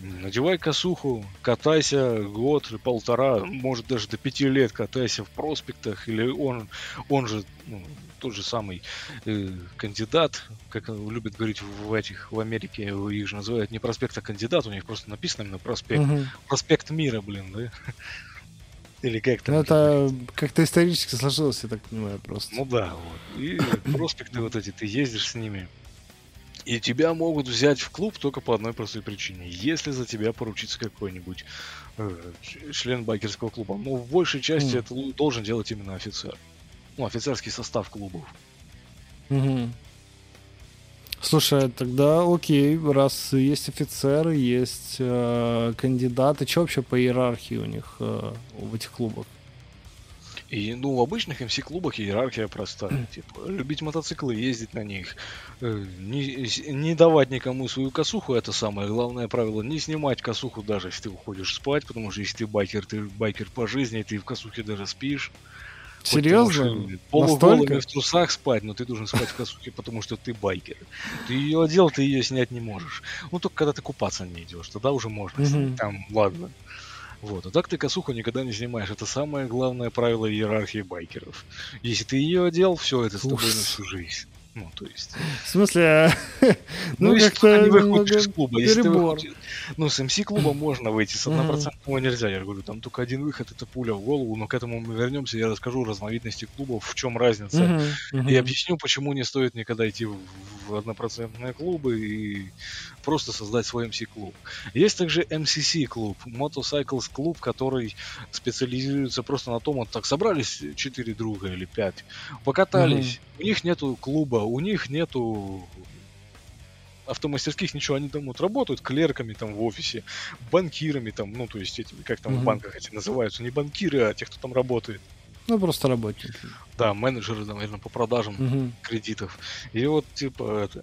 надевай косуху, катайся год, полтора, может даже до пяти лет катайся в проспектах, или он, он же ну, тот же самый э, кандидат, как любят говорить в этих, в Америке, их же называют не проспект, а кандидат, у них просто написано именно проспект Мгм. проспект мира, блин, да? Или как там? Ну, это как-то исторически сложилось, я так понимаю, просто. Ну да, вот. И проспекты вот эти, ты ездишь с ними. И тебя могут взять в клуб только по одной простой причине. Если за тебя поручится какой-нибудь э, член байкерского клуба. Но в большей части М. это должен делать именно офицер. Ну, офицерский состав клубов. Мгм. Слушай, тогда окей, раз есть офицеры, есть э, кандидаты, что вообще по иерархии у них э, в этих клубах? И, ну, в обычных МС-клубах иерархия простая. Типа, любить мотоциклы, ездить на них. э, Не, не давать никому свою косуху, это самое главное правило. Не снимать косуху, даже если ты уходишь спать, потому что если ты байкер, ты байкер по жизни, ты в косухе даже спишь. Серьезно? Полуголыми в трусах спать, но ты должен спать в косухе, потому что ты байкер. Ты ее одел, ты ее снять не можешь. Ну, только когда ты купаться не идешь, тогда уже можно. Снять. Там, ладно. Вот, а так ты косуху никогда не снимаешь. Это самое главное правило иерархии байкеров. Если ты ее одел, все, это с тобой на всю жизнь. Ну, то есть. В смысле, Ну, ну если только не выходишь из клуба. Если ты выходишь- Ну, с МС-клуба можно выйти, с однопроцентного нельзя. Я говорю, там только один выход, это пуля в голову. Но к этому мы вернемся, я расскажу разновидности клубов, в чем разница. И объясню, почему не стоит никогда идти в, однопроцентные клубы и просто создать свой MC-клуб. Есть также MCC-клуб, Motorcycles клуб, который специализируется просто на том, вот так собрались четыре друга или пять, покатались, у них нету клуба, у них нету автомастерских ничего, они там вот работают клерками там в офисе, банкирами там, ну то есть этими, как там в Мгм. банках эти называются, не банкиры, а те, кто там работает. Ну, просто работники. Да, менеджеры, наверное, по продажам Мгм. кредитов. И вот, типа, это...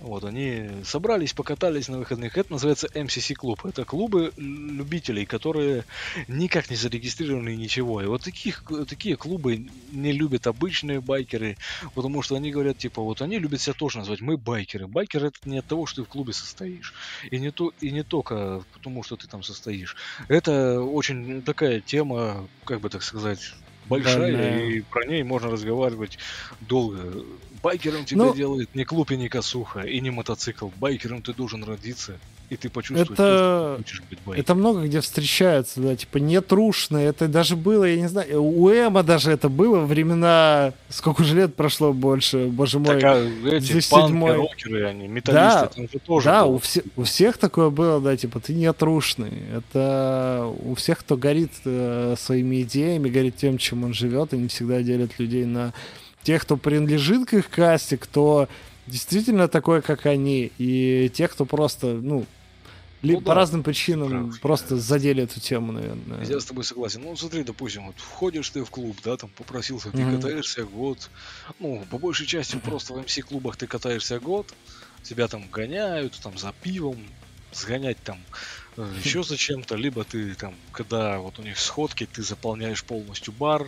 Вот, они собрались, покатались на выходных. Это называется MCC клуб. Это клубы любителей, которые никак не зарегистрированы ничего. И вот таких, такие клубы не любят обычные байкеры, потому что они говорят, типа, вот они любят себя тоже назвать, мы байкеры. Байкер это не от того, что ты в клубе состоишь. И не, то, и не только потому, что ты там состоишь. Это очень такая тема, как бы так сказать, большая, Больная. и про ней можно разговаривать долго. Байкером тебя Ну- делает не клуб и не косуха, и не мотоцикл. Байкером ты должен родиться и ты почувствуешь, Это- что ты хочешь быть байкером. Это много где встречается, да, типа нетрушно. Это даже было, я не знаю, у Эма даже это было времена, сколько же лет прошло больше, боже мой. Так, а эти панки, рокеры, они, металлисты, Да, там же тоже да, было. у, все- у всех такое было, да, типа, ты нетрушный. Это у всех, кто горит э, своими идеями, горит тем, чем он живет, они всегда делят людей на тех, кто принадлежит к их касте, кто действительно такой, как они, и тех, кто просто, ну, ли- Ну по да, разным причинам прав. просто задели эту тему, наверное. Я с тобой согласен. Ну, смотри, допустим, вот входишь ты в клуб, да, там попросился, ты Мгм. катаешься год. Ну, по большей части просто в МС-клубах ты катаешься год, тебя там гоняют, там за пивом, сгонять там еще за чем-то, либо ты там, когда вот у них сходки, ты заполняешь полностью бар.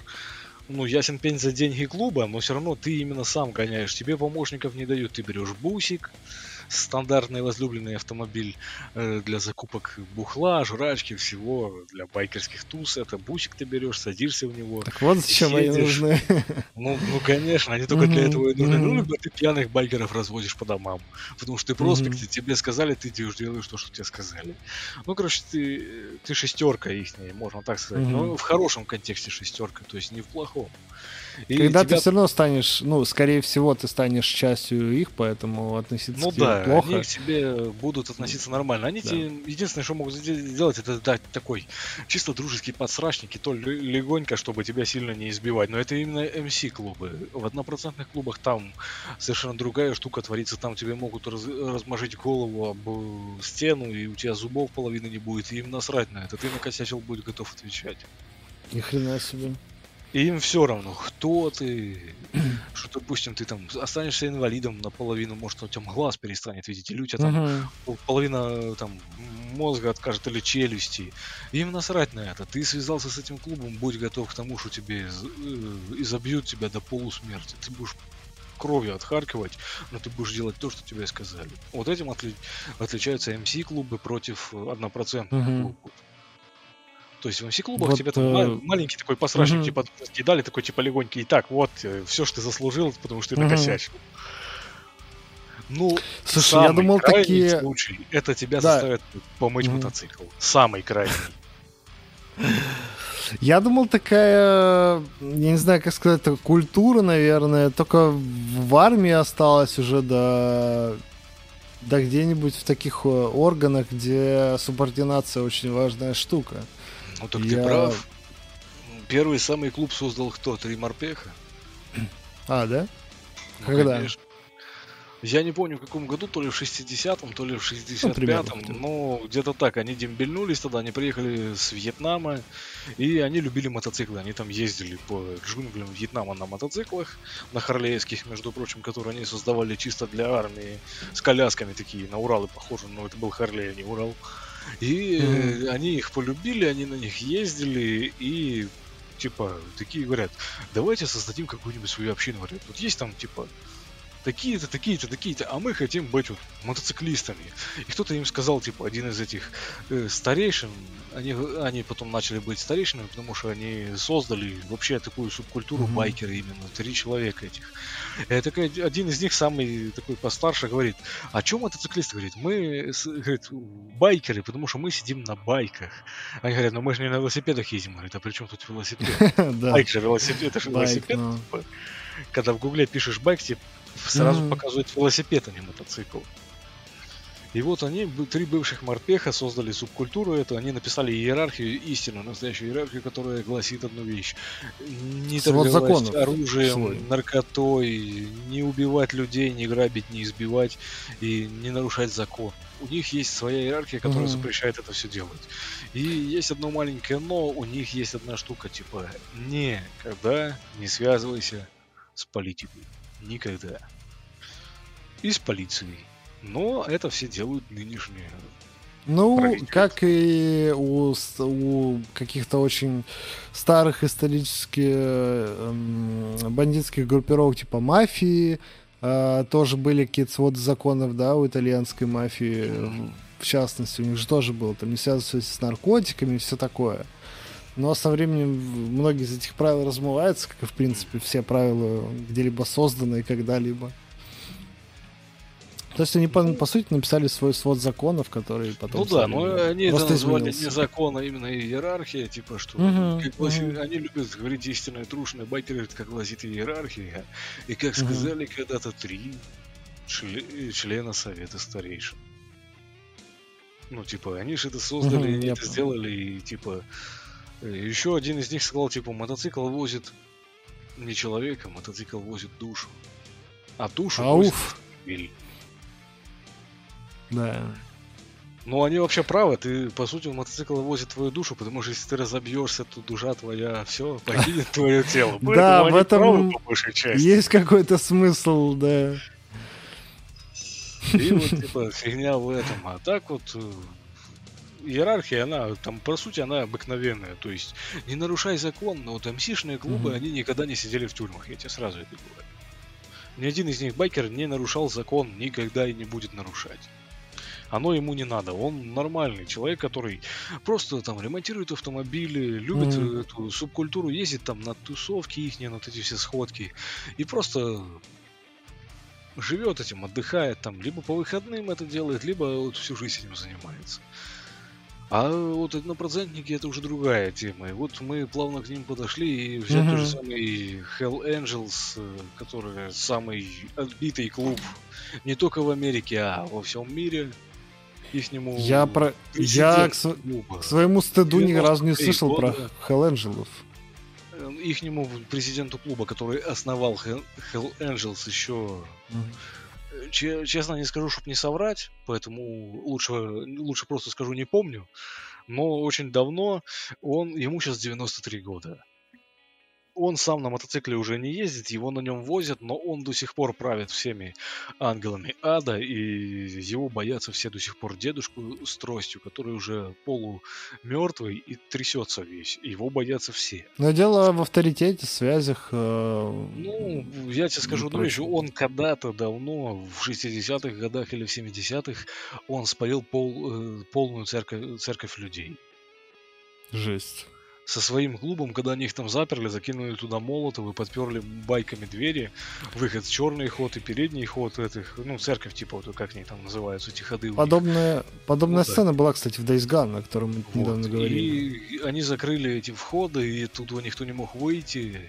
Ну, ясен пень за деньги клуба, но все равно ты именно сам гоняешь. Тебе помощников не дают. Ты берешь бусик, стандартный возлюбленный автомобиль э, для закупок бухла, жрачки, всего для байкерских туз. Это бусик ты берешь, садишься в него. Так вот зачем они нужны. Ну, ну, конечно, они только для этого и нужны. Ну, либо ты пьяных байкеров разводишь по домам. Потому что ты проспекте, тебе сказали, ты делаешь то, что тебе сказали. Ну, короче, ты, ты шестерка их, можно так сказать. Но в хорошем контексте шестерка, то есть не в плохом. И Когда ты тебя- все равно станешь, ну, скорее всего, ты станешь частью их, поэтому относиться Ну к тебе да, плохо. они к тебе будут относиться нормально. Они Да. тебе единственное, что могут сдел- сделать, это дать такой чисто дружеский подсрачник, и то ле- легонько, чтобы тебя сильно не избивать. Но это именно МС-клубы. В однопроцентных клубах там совершенно другая штука творится. Там тебе могут раз- размажить голову об э, стену, и у тебя зубов половины не будет, и им насрать на это. Ты накосячил, будь готов отвечать. Ни хрена себе. И им все равно, кто ты, что, допустим, ты там останешься инвалидом наполовину, может, у тебя глаз перестанет видеть, или у тебя там пол- половина э, там мозга откажет или челюсти. Им насрать на это. Ты связался с этим клубом, будь готов к тому, что тебе из- э, изобьют тебя до полусмерти. Ты будешь кровью отхаркивать, но ты будешь делать то, что тебе сказали. Вот этим отли- отличаются МС-клубы против однопроцентных Мгм. клубов. То есть в МС-клубах Вот, тебе там э, ма- маленький такой посрачник, мгм. типа кидали, такой типа легонький, и так, вот, все, что ты заслужил, потому что ты Мгм. накосячил. Ну, Слушай, я Самый думал, крайний такие... случай это тебя Да. заставят помыть Мгм. мотоцикл. Самый крайний. Я думал, такая, я не знаю, как сказать, культура, наверное, только в армии осталась уже до, да где-нибудь в таких э, органах, где субординация очень важная штука. Ну так Я- ты прав. Первый самый клуб создал кто? Три морпеха? А, да? Ну, Когда? конечно. Я не помню, в каком году, то ли в 60-м, то ли в 65-м, Ну, но где-то так. Они дембельнулись тогда, они приехали с Вьетнама, и они любили мотоциклы. Они там ездили по джунглям Вьетнама на мотоциклах, на харлейских, между прочим, которые они создавали чисто для армии, с колясками такие, на Уралы похожи, но это был Харлей, а не Урал. И э, они их полюбили, они на них ездили, и типа такие говорят, давайте создадим какую-нибудь свою общину. Говорят, вот есть там типа такие-то, такие-то, такие-то, а мы хотим быть вот мотоциклистами. И кто-то им сказал, типа, один из этих э, старейшин, они, они потом начали быть старейшинами, потому что они создали вообще такую субкультуру Мгм. байкеры именно, три человека этих. И такой, один из них, самый такой постарше, говорит, о чем мотоциклисты? Говорит, мы говорит, байкеры, потому что мы сидим на байках. Они говорят, ну мы же не на велосипедах ездим. Говорит, а при чем тут велосипед? Байк же велосипед, это же велосипед. ну. Когда в гугле пишешь байк, тебе сразу Мгм. показывает велосипед, а не мотоцикл. И вот они, три бывших морпеха, создали субкультуру эту, они написали иерархию, истинную, настоящую иерархию, которая гласит одну вещь. Не Свод торговать оружием, свой. наркотой, не убивать людей, не грабить, не избивать и не нарушать закон. У них есть своя иерархия, которая Мгм. запрещает это все делать. И есть одно маленькое но, у них есть одна штука, типа, никогда не связывайся с политикой. Никогда. И с полицией. Но это все делают нынешние. Ну, как и у, у каких-то очень старых исторических эм, бандитских группировок типа мафии, э, тоже были какие-то своды законов, да, у итальянской мафии, э, в частности, у них же тоже было, там не связываться с наркотиками и все такое. Но со временем многие из этих правил размываются, как и, в принципе, все правила где-либо созданы и когда-либо. То есть они, по, по сути, написали свой свод законов, которые потом... Ну да, но они это просто назвали изменился. не закон, а именно иерархия, типа что Мгм, как гласит- мгм. они любят говорить истинные трушные байкеры, это как гласит иерархия. И как Мгм. сказали когда-то три чле- члена совета старейшин. Ну, типа, они же это создали, они это понял. сделали, и типа еще один из них сказал, типа, мотоцикл возит не человека, мотоцикл возит душу. А душу возит Ауф, автомобиль. да. Ну, они вообще правы. Ты, по сути, мотоцикл возит твою душу, потому что если ты разобьешься, то душа твоя все покинет твое тело. Да, в этом. Есть какой-то смысл, да. И вот, типа, фигня в этом. А так вот, э, иерархия, она, там, по сути, она обыкновенная. То есть, не нарушай закон, но вот МСишные клубы, Мгм. они никогда не сидели в тюрьмах, я тебе сразу это говорю. Ни один из них, байкер, не нарушал закон, никогда и не будет нарушать. Оно ему не надо. Он нормальный человек, который просто там ремонтирует автомобили, любит э, эту субкультуру, ездит там на тусовки их, на вот эти все сходки. И просто живет этим, отдыхает там, либо по выходным это делает, либо вот всю жизнь этим занимается. А вот однопроцентники это уже другая тема. И вот мы плавно к ним подошли и взять тот же самый Hell Angels, э, который самый отбитый клуб не только в Америке, а во всем мире. Их нему Я про... Я к, св- к своему стыду ни разу не 93 слышал про года. Hell Angel'ов. их нему президенту клуба, который основал Hell Hell Angels еще Че- честно не скажу, чтобы не соврать, поэтому лучше, лучше просто скажу не помню. Но очень давно он, ему сейчас 93 года. Он сам на мотоцикле уже не ездит, его на нем возят, но он до сих пор правит всеми ангелами ада, и его боятся все до сих пор дедушку с тростью, который уже полумертвый и трясется весь. Его боятся все. Но дело в авторитете, связях. э, Ну, я тебе скажу одну вещь. Он когда-то давно, в 60-х годах или в 70-х, он спалил пол, э, полную церковь, церковь людей. Жесть. Со своим клубом, когда они их там заперли, закинули туда молотов и подперли байками двери, выход черный ход и передний ход этих, ну, церковь типа, вот как они там называются, эти ходы. Подобная, подобная да. сцена была, кстати, в Days Gone, о котором мы Вот. недавно говорили. И они закрыли эти входы, и оттуда никто не мог выйти.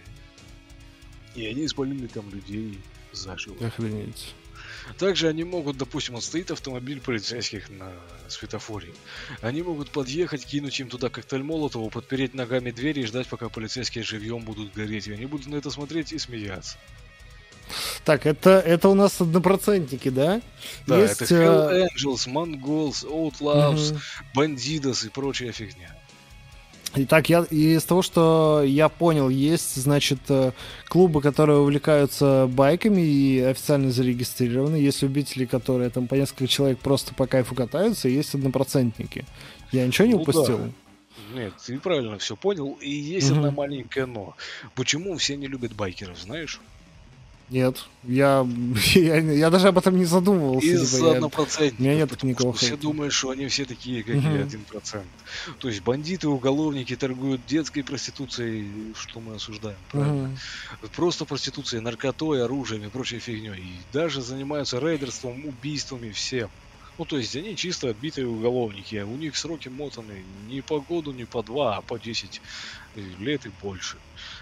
И они спалили там людей заживо. Охренеть. Также они могут, допустим, вот стоит автомобиль полицейских на светофоре. Они могут подъехать, кинуть им туда коктейль Молотова, подпереть ногами двери и ждать, пока полицейские живьем будут гореть. И они будут на это смотреть и смеяться. Так, это, это у нас однопроцентники, да? Да, Есть, это э, Hell Angels, Mongols, Outlaws, мгм. Бандидос и прочая фигня. Итак, я из того, что я понял, есть, значит, э, клубы, которые увлекаются байками и официально зарегистрированы. Есть любители, которые там по несколько человек просто по кайфу катаются, и есть однопроцентники. Я ничего не Ну да. упустил? Нет, ты правильно все понял. И есть Мгм. одна маленькая но. Почему все не любят байкеров, знаешь? Нет, я, я, я даже об этом не задумывался. типа, Из я- однопроцентников. у меня нет потому никакого что все думают, что они все такие, как Мгм. и один процент. То есть бандиты, уголовники торгуют детской проституцией, что мы осуждаем. правильно? Мгм. Просто проституцией, наркотой, оружием и прочей фигней. И даже занимаются рейдерством, убийствами, всем. Ну, то есть они чисто отбитые уголовники, а у них сроки мотаны не по году, не по два, а по 10 лет и больше.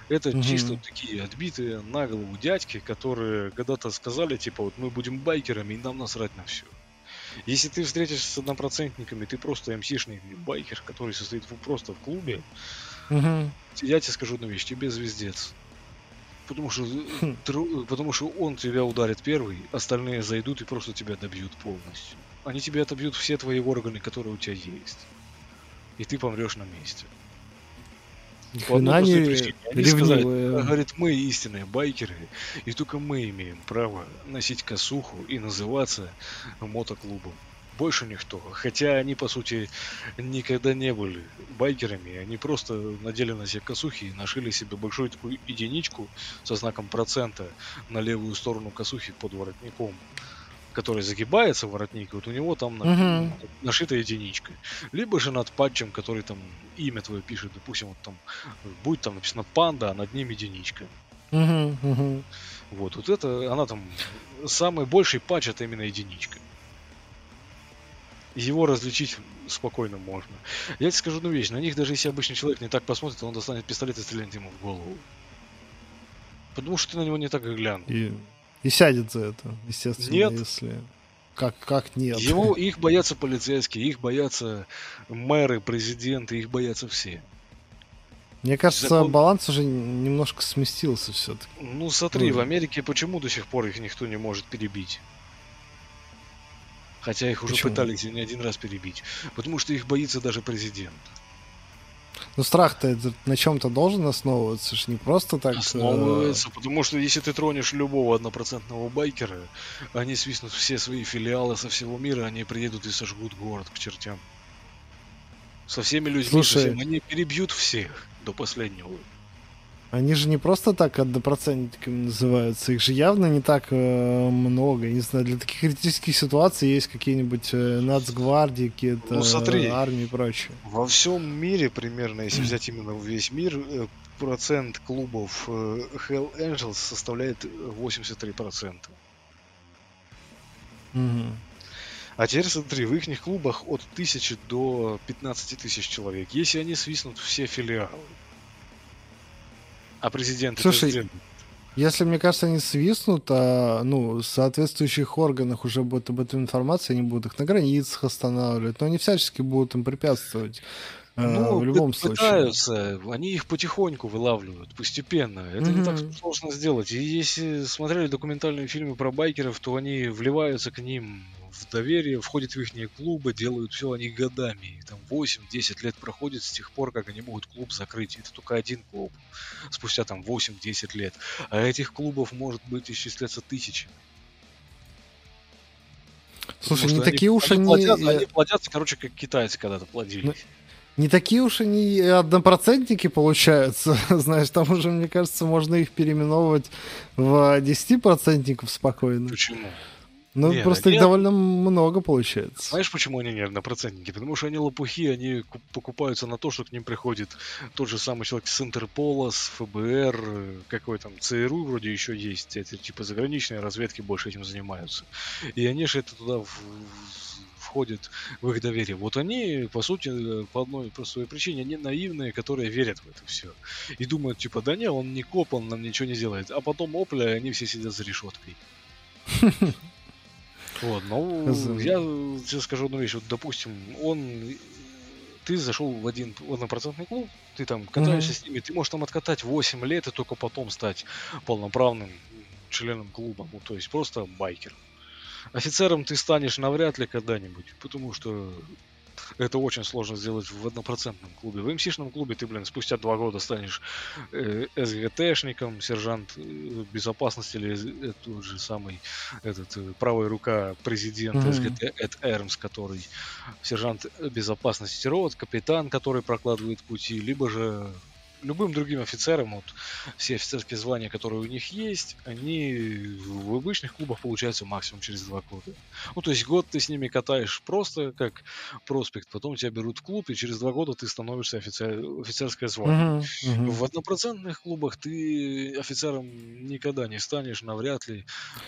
Это Мгм. чисто вот такие отбитые на голову дядьки, которые когда-то сказали, типа, вот мы будем байкерами, и нам насрать на все. Если ты встретишься с однопроцентниками, ты просто МСишный байкер, который состоит в- просто в клубе, Мгм. я тебе скажу одну вещь, тебе звездец. Потому что, э, Хм. тру- потому что он тебя ударит первый, остальные зайдут и просто тебя добьют полностью. Они тебя отобьют все твои органы, которые у тебя есть. И ты помрешь на месте. Ни По одной не причине. Они сказали, говорит, мы истинные байкеры, и только мы имеем право носить косуху и называться мотоклубом. Больше никто. Хотя они, по сути, никогда не были байкерами. Они просто надели на себя косухи и нашили себе большую такую единичку со знаком процента на левую сторону косухи под воротником который загибается воротник, вот у него там на- Мгм. нашита единичка. Либо же над патчем, который там имя твое пишет, допустим, вот там будет там написано панда, а над ним единичка. Мгм, мгм. Вот, вот это, она там самый больший патч это именно единичка. Его различить спокойно можно. Я тебе скажу одну вещь, на них даже если обычный человек не так посмотрит, он достанет пистолет и стрельнет ему в голову. Потому что ты на него не так и глянул. И, и сядет за это, естественно, Нет. если... Как, как нет? Его, их боятся полицейские, их боятся мэры, президенты, их боятся все. Мне кажется, закон- баланс уже немножко сместился все-таки. Ну смотри, Ну. в Америке почему до сих пор их никто не может перебить? Хотя их уже Почему? пытались не один раз перебить. Потому что их боится даже президент. Но страх-то это на чем-то должен основываться, ж не просто так. э, Основывается, потому что если ты тронешь любого однопроцентного байкера, они свистнут все свои филиалы со всего мира, они приедут и сожгут город к чертям. Со всеми людьми, Слушай. со всем, они перебьют всех до последнего. Они же не просто так однопроцентниками называются, их же явно не так э, много. Я не знаю, для таких критических ситуаций есть какие-нибудь э, нацгвардии, какие-то Ну, смотри. э, армии и прочее. Во всем мире примерно, если взять именно весь мир, э, процент клубов э, Hell Angels составляет 83%. Мгм. А теперь смотри, в их клубах от 1000 до 15 тысяч человек. Если они свистнут все филиалы, а президент Слушай, сделает, Если, мне кажется, они свистнут, а ну, в соответствующих органах уже будет об этом информация, они будут их на границах останавливать, но они всячески будут им препятствовать. э, ну, в любом пы- случае. пытаются, они их потихоньку вылавливают, постепенно. Это не так сложно сделать. И если смотрели документальные фильмы про байкеров, то они вливаются к ним в доверие, входят в их клубы, делают все они годами. И Там 8-10 лет проходит с тех пор, как они могут клуб закрыть. Это только один клуб. Спустя там 8-10 лет. А этих клубов может быть исчисляться тысячи. Слушай, Потому не что такие уж они, они, плодятся, э, они плодятся, короче, как китайцы когда-то плодились. не такие уж они однопроцентники получаются. Знаешь, там уже, мне кажется, можно их переименовывать в десятипроцентников спокойно. Почему? Ну, Не, просто их нет. довольно много получается. Знаешь, почему они не однопроцентники? Потому что они лопухи, они ку- покупаются на то, что к ним приходит тот же самый человек с Интерпола, с ФБР, какой там ЦРУ вроде еще есть, эти типа заграничные разведки больше этим занимаются. И они же это туда в- в- входят в их доверие. Вот они, по сути, по одной простой причине, они наивные, которые верят в это все. И думают, типа, да не, он не коп, он нам ничего не сделает. А потом, опля, и они все сидят за решеткой. Вот, ну, я тебе скажу одну вещь. Вот, допустим, он... Ты зашел в один однопроцентный клуб, ты там катаешься Мгм. с ними, ты можешь там откатать 8 лет и только потом стать полноправным членом клуба, ну, то есть просто байкер. Офицером ты станешь навряд ли когда-нибудь, потому что это очень сложно сделать в однопроцентном клубе. В МСишном клубе ты, блин, спустя два года станешь э, СГТшником, сержант э, безопасности или э, тот же самый этот э, правая рука президента Мгм. СГТ Эд Эрмс, который сержант безопасности РОД, капитан, который прокладывает пути, либо же любым другим офицерам, вот все офицерские звания, которые у них есть, они в обычных клубах получаются максимум через два года. Ну, то есть год ты с ними катаешь просто как проспект, потом тебя берут в клуб, и через два года ты становишься офицер, офицерское звание. Мгм, мгм. В однопроцентных клубах ты офицером никогда не станешь, навряд ли.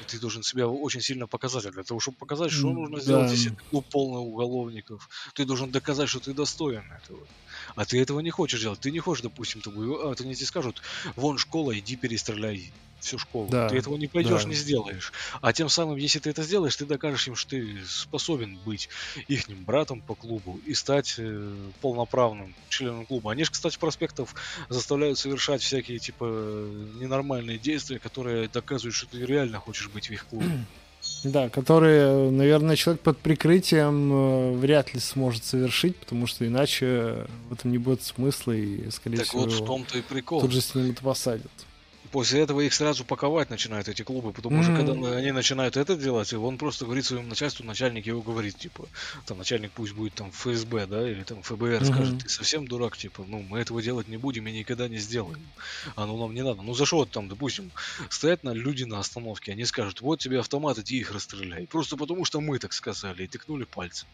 Ты должен себя очень сильно показать. А для того, чтобы показать, что нужно сделать, если ты клуб полный уголовников, ты должен доказать, что ты достоин этого. А ты этого не хочешь делать. Ты не хочешь, допустим, тобой, а, ты не тебе скажут, вон школа, иди перестреляй всю школу. Да, Ты этого не пойдешь, да. не сделаешь. А тем самым, если ты это сделаешь, ты докажешь им, что ты способен быть ихним братом по клубу и стать э, полноправным членом клуба. Они же, кстати, проспектов заставляют совершать всякие, типа, ненормальные действия, которые доказывают, что ты реально хочешь быть в их клубе. Да, которые, наверное, человек под прикрытием э, вряд ли сможет совершить, потому что иначе в этом не будет смысла, и, скорее Так всего, вот в том-то и прикол. тут же снимут и посадят. После этого их сразу паковать начинают эти клубы, потому что Мгм. когда они начинают это делать, он просто говорит своему начальству, начальник его говорит, типа, там начальник пусть будет там ФСБ, да, или там ФБР, Мгм. скажет, ты совсем дурак, типа, ну, мы этого делать не будем и никогда не сделаем. Оно нам не надо. Ну, за что там, допустим, стоят на люди на остановке, они скажут, вот тебе автомат, иди их расстреляй. Просто потому что мы так сказали, и тыкнули пальцем.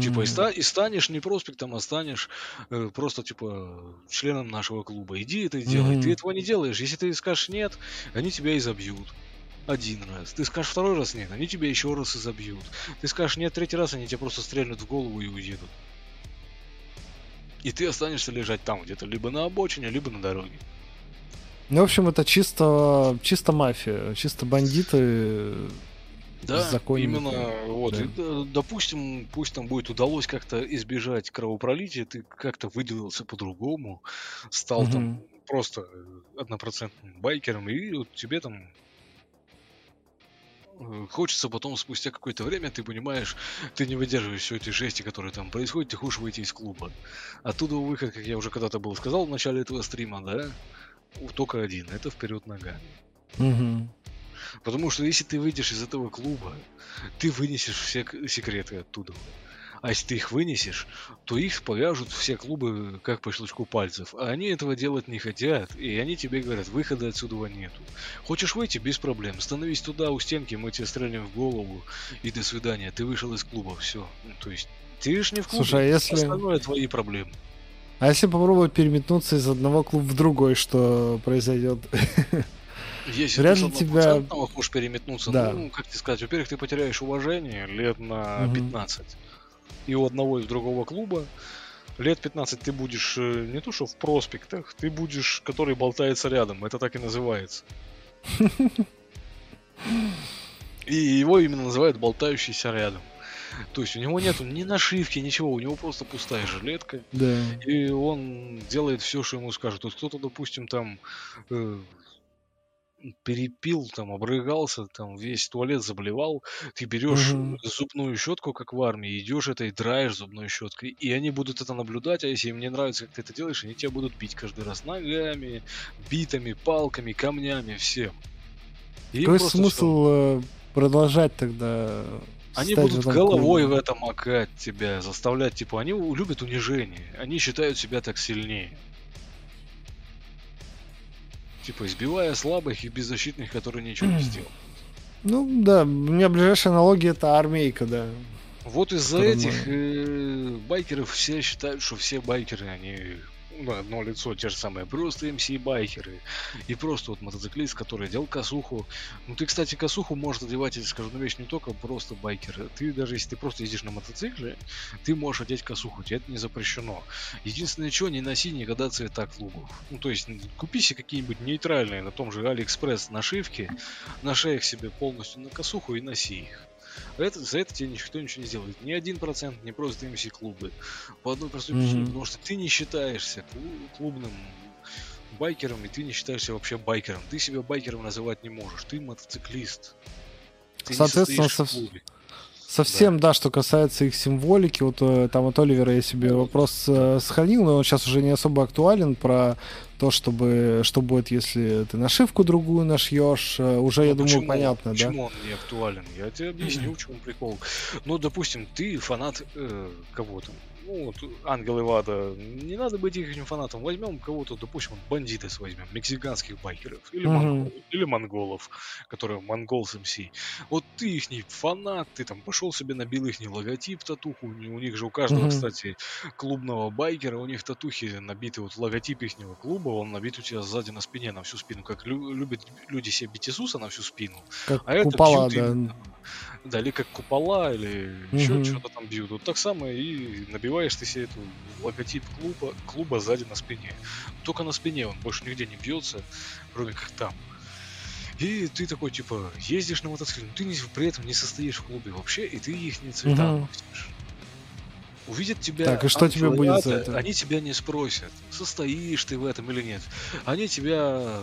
Типа, и, ста- и станешь не проспектом, а станешь э, просто, типа, членом нашего клуба. Иди это и делай. Мгм. Ты этого не делаешь. Если ты скажешь нет, они тебя изобьют. один раз. Ты скажешь второй раз нет, они тебя еще раз и забьют. Ты скажешь нет третий раз, они тебя просто стрельнут в голову и уедут. И ты останешься лежать там где-то, либо на обочине, либо на дороге. Ну, в общем, это чисто, чисто мафия, чисто бандиты. Да, законники. именно вот. Да. И, э, допустим, пусть там будет удалось как-то избежать кровопролития, ты как-то выделился по-другому, стал там Мгм. просто однопроцентным байкером, и вот тебе там э, хочется потом, спустя какое-то время, ты понимаешь, ты не выдерживаешь всей этой жести, которая там происходит, ты хочешь выйти из клуба. Оттуда выход, как я уже когда-то был сказал в начале этого стрима, да, только один, это вперед ногами. Мгм. Потому что если ты выйдешь из этого клуба, ты вынесешь все секреты оттуда. А если ты их вынесешь, то их повяжут все клубы как по щелчку пальцев. А они этого делать не хотят, и они тебе говорят, выхода отсюда нету. Хочешь выйти? Без проблем. Становись туда, у стенки, мы тебе стрелим в голову, и до свидания. Ты вышел из клуба, все. то есть, ты ж не в клубе, Слушай, а если- остальное твои проблемы. А если попробовать переметнуться из одного клуба в другой, что произойдет? Если Вряд ты тебя- хочешь переметнуться, Да. ну, как тебе сказать, во-первых, ты потеряешь уважение лет на Мгм. 15. И у одного и у другого клуба лет 15 ты будешь э, не то что в проспектах, ты будешь, который болтается рядом. Это так и называется. И его именно называют болтающийся рядом. То есть у него нету ни нашивки, ничего, у него просто пустая жилетка. Да. И он делает все, что ему скажут. Вот кто-то, допустим, там э, перепил, там, обрыгался, там, весь туалет заблевал, ты берешь Мгм. зубную щетку, как в армии, идешь этой драешь зубной щеткой, и они будут это наблюдать, а если им не нравится, как ты это делаешь, они тебя будут бить каждый раз ногами, битами, палками, камнями, всем. И Какой смысл всё. э, продолжать тогда? Они будут головой в это макать тебя, заставлять, типа, они любят унижение, они считают себя так сильнее. Типа, избивая слабых и беззащитных, которые ничего не сделали. Ну да, у меня ближайшая аналогия это армейка, да. Вот из-за этих э, байкеров все считают, что все байкеры, они на одно лицо те же самые, просто MC-байкеры. И просто вот мотоциклист, который делал косуху. Ну ты, кстати, косуху может одевать, я скажу на вещь, не только просто байкеры. Ты даже если ты просто ездишь на мотоцикле, ты можешь одеть косуху, тебе это не запрещено. Единственное, что не носи никогда цвета клубов. Ну то есть купи себе какие-нибудь нейтральные на том же Алиэкспресс нашивки, нашей их себе полностью на косуху и носи их. Это, за это тебе никто ничего не сделает. Ни один процент, не просто MC клубы. По одной простой причине, Мгм. потому что ты не считаешься клу- клубным байкером, и ты не считаешься вообще байкером. Ты себя байкером называть не можешь. Ты мотоциклист. Ты не Соответственно, состоишь в клубе. Совсем, да. что касается их символики, вот э, там от Оливера я себе вопрос э, сохранил, но он сейчас уже не особо актуален про то, чтобы что будет, если ты нашивку другую нашьешь. Э, Уже, я Ну, думаю, почему- понятно, да? Почему он не актуален? Я тебе объясню, в чем прикол. Ну, допустим, ты фанат э, кого-то. Ну, вот Ангел Ивада. Не надо быть их фанатом. Возьмем кого-то, допустим, бандитов возьмем, мексиканских байкеров. Или, Мгм. монголов, или монголов, которые монгол с МС. Вот ты их фанат, ты там пошел себе набил их логотип, татуху. У них же у каждого, Мгм. кстати, клубного байкера, у них татухи набиты, вот логотип их клуба, он набит у тебя сзади на спине, на всю спину, как лю- любят люди себе бить Иисуса на всю спину. Как А это купола, бьют да. именно, да, или как купола, или еще Мгм. что-то там бьют. Вот так самое и набиваешь ты себе эту логотип клуба, клуба сзади на спине. Только на спине он больше нигде не бьется, кроме как там. И ты такой, типа, ездишь на мотоцикле, но ты не, при этом не состоишь в клубе вообще, и ты их не цвета носишь. Увидят тебя Так, и что тебе будет за это? Они тебя не спросят, состоишь ты в этом или нет. Они тебя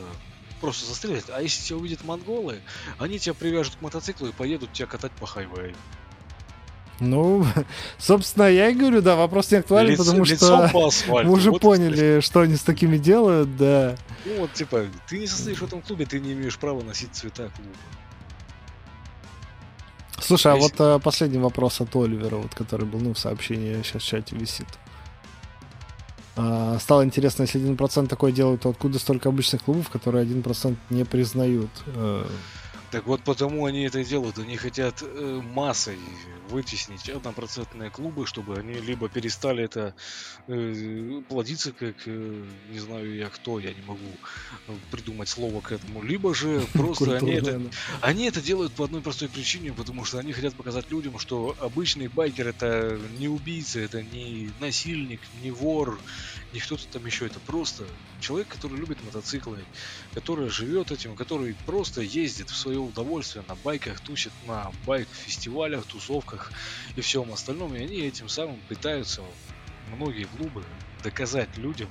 просто застрелят. А если тебя увидят монголы, они тебя привяжут к мотоциклу и поедут тебя катать по хайвею. Ну, собственно, я и говорю, да, вопрос не актуален, Лицо- потому что по асфальту. мы уже Вот, поняли, что они с такими делают, да. Ну вот, типа, ты не состоишь в этом клубе, ты не имеешь права носить цвета клуба. Слушай, а Если- вот э, последний вопрос от Оливера, вот, который был, ну, в сообщении сейчас в чате висит. А, стало интересно, если 1% такое делают, то откуда столько обычных клубов, которые 1% не признают? Так вот потому они это и делают, они хотят э, массой вытеснить однопроцентные клубы, чтобы они либо перестали это э, плодиться, как э, не знаю я кто, я не могу э, придумать слово к этому, либо же просто они это, они это делают по одной простой причине, потому что они хотят показать людям, что обычный байкер это не убийца, это не насильник, не вор, не кто-то там еще, это просто человек, который любит мотоциклы, который живет этим, который просто ездит в свое удовольствие на байках, тусит на байк-фестивалях, тусовках и всем остальном, и они этим самым пытаются многие клубы доказать людям,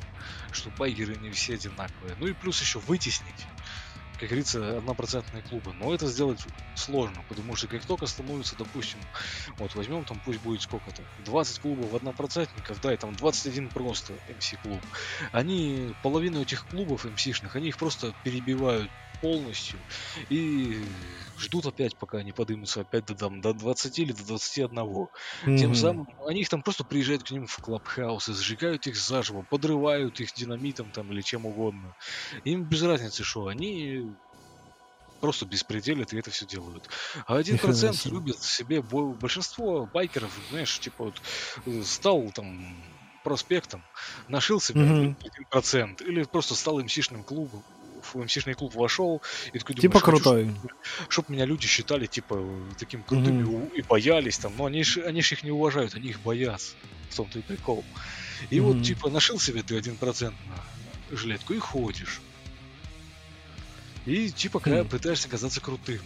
что байкеры не все одинаковые. Ну и плюс еще вытеснить как говорится, однопроцентные клубы. Но это сделать сложно, потому что как только становится, допустим, вот возьмем там, пусть будет сколько-то, 20 клубов однопроцентников, да, и там 21 просто MC клуб. Они, половину этих клубов MC-шных, они их просто перебивают полностью и ждут опять, пока они подымутся опять до, там, до 20 или до 21. Mm-hmm. Тем самым они их там просто приезжают к ним в клабхаусы, сжигают их заживо, подрывают их динамитом там или чем угодно. Им без разницы, что они просто беспределят и это все делают. А один процент любит себе большинство байкеров, знаешь, типа вот э, стал там проспектом, нашил себе один процент или просто стал МСишным клубом, в МСшный клуб вошел и такой Типа крутой. Чтоб, меня люди считали, типа, таким крутым mm-hmm. и боялись там. Но они ж, они ж их не уважают, они их боятся. В том-то и прикол. И mm-hmm. вот, типа, нашел себе ты один процент на жилетку и ходишь. И, типа, mm-hmm. пытаешься казаться крутым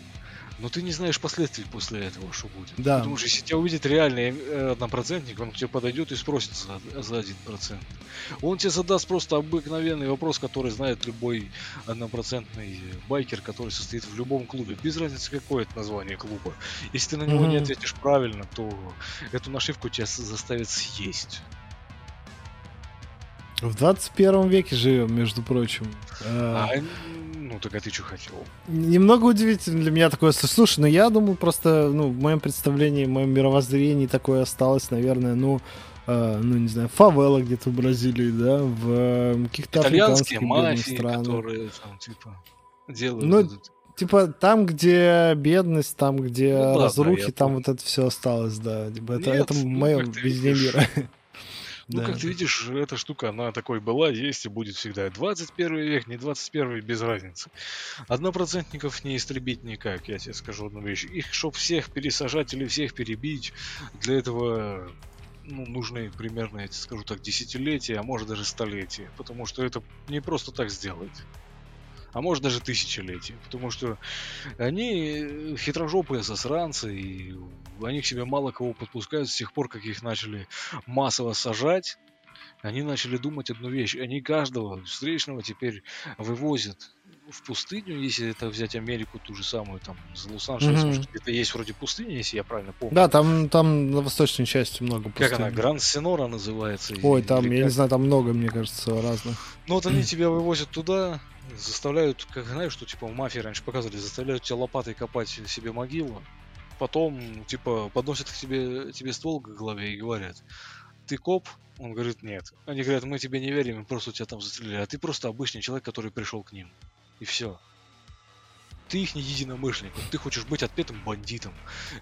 но ты не знаешь последствий после этого, что будет. Да. Потому что если тебя увидит реальный э, однопроцентник, он к тебе подойдет и спросит за, за один процент. Он тебе задаст просто обыкновенный вопрос, который знает любой однопроцентный байкер, который состоит в любом клубе. Без разницы, какое это название клуба. Если ты на него mm-hmm. не ответишь правильно, то эту нашивку тебя заставит съесть. В 21 веке живем, между прочим. А, ну, так а ты что хотел? Немного удивительно для меня такое. Слушай, ну я думал просто, ну, в моем представлении, в моем мировоззрении такое осталось, наверное, ну, э, ну, не знаю, фавела где-то в Бразилии, да, в э, каких-то африканских мафии, странах. которые там, типа, делают ну, этот... Типа там, где бедность, там, где ну, разрухи, да, там вот это все осталось, да. Типа, это, Нет, это моем ну, видении мира. Ну, да. как ты видишь, эта штука, она такой была, есть и будет всегда. 21 век, не 21 без разницы. Однопроцентников не истребить никак, я тебе скажу одну вещь. Их, чтоб всех пересажать или всех перебить, для этого ну, нужны примерно, я тебе скажу так, десятилетия, а может даже столетия. Потому что это не просто так сделать а может даже тысячелетия. Потому что они хитрожопые засранцы, и они к себе мало кого подпускают с тех пор, как их начали массово сажать. Они начали думать одну вещь. Они каждого встречного теперь вывозят в пустыню, если это взять Америку ту же самую, там, с Лос-Анджелесом, mm-hmm. где-то есть вроде пустыня, если я правильно помню. Да, там, там на восточной части много пустынь. Как она, Гранд-Сенора называется? Ой, там, я как? не знаю, там много, мне кажется, разных. Ну вот они тебя вывозят туда, заставляют, как знаешь, что типа в мафии раньше показывали, заставляют тебя лопатой копать себе могилу, потом типа подносят к тебе, тебе ствол к голове и говорят, ты коп? Он говорит, нет. Они говорят, мы тебе не верим, мы просто тебя там застрелили, а ты просто обычный человек, который пришел к ним. И все. Ты их не единомышленник, ты хочешь быть отпетым бандитом.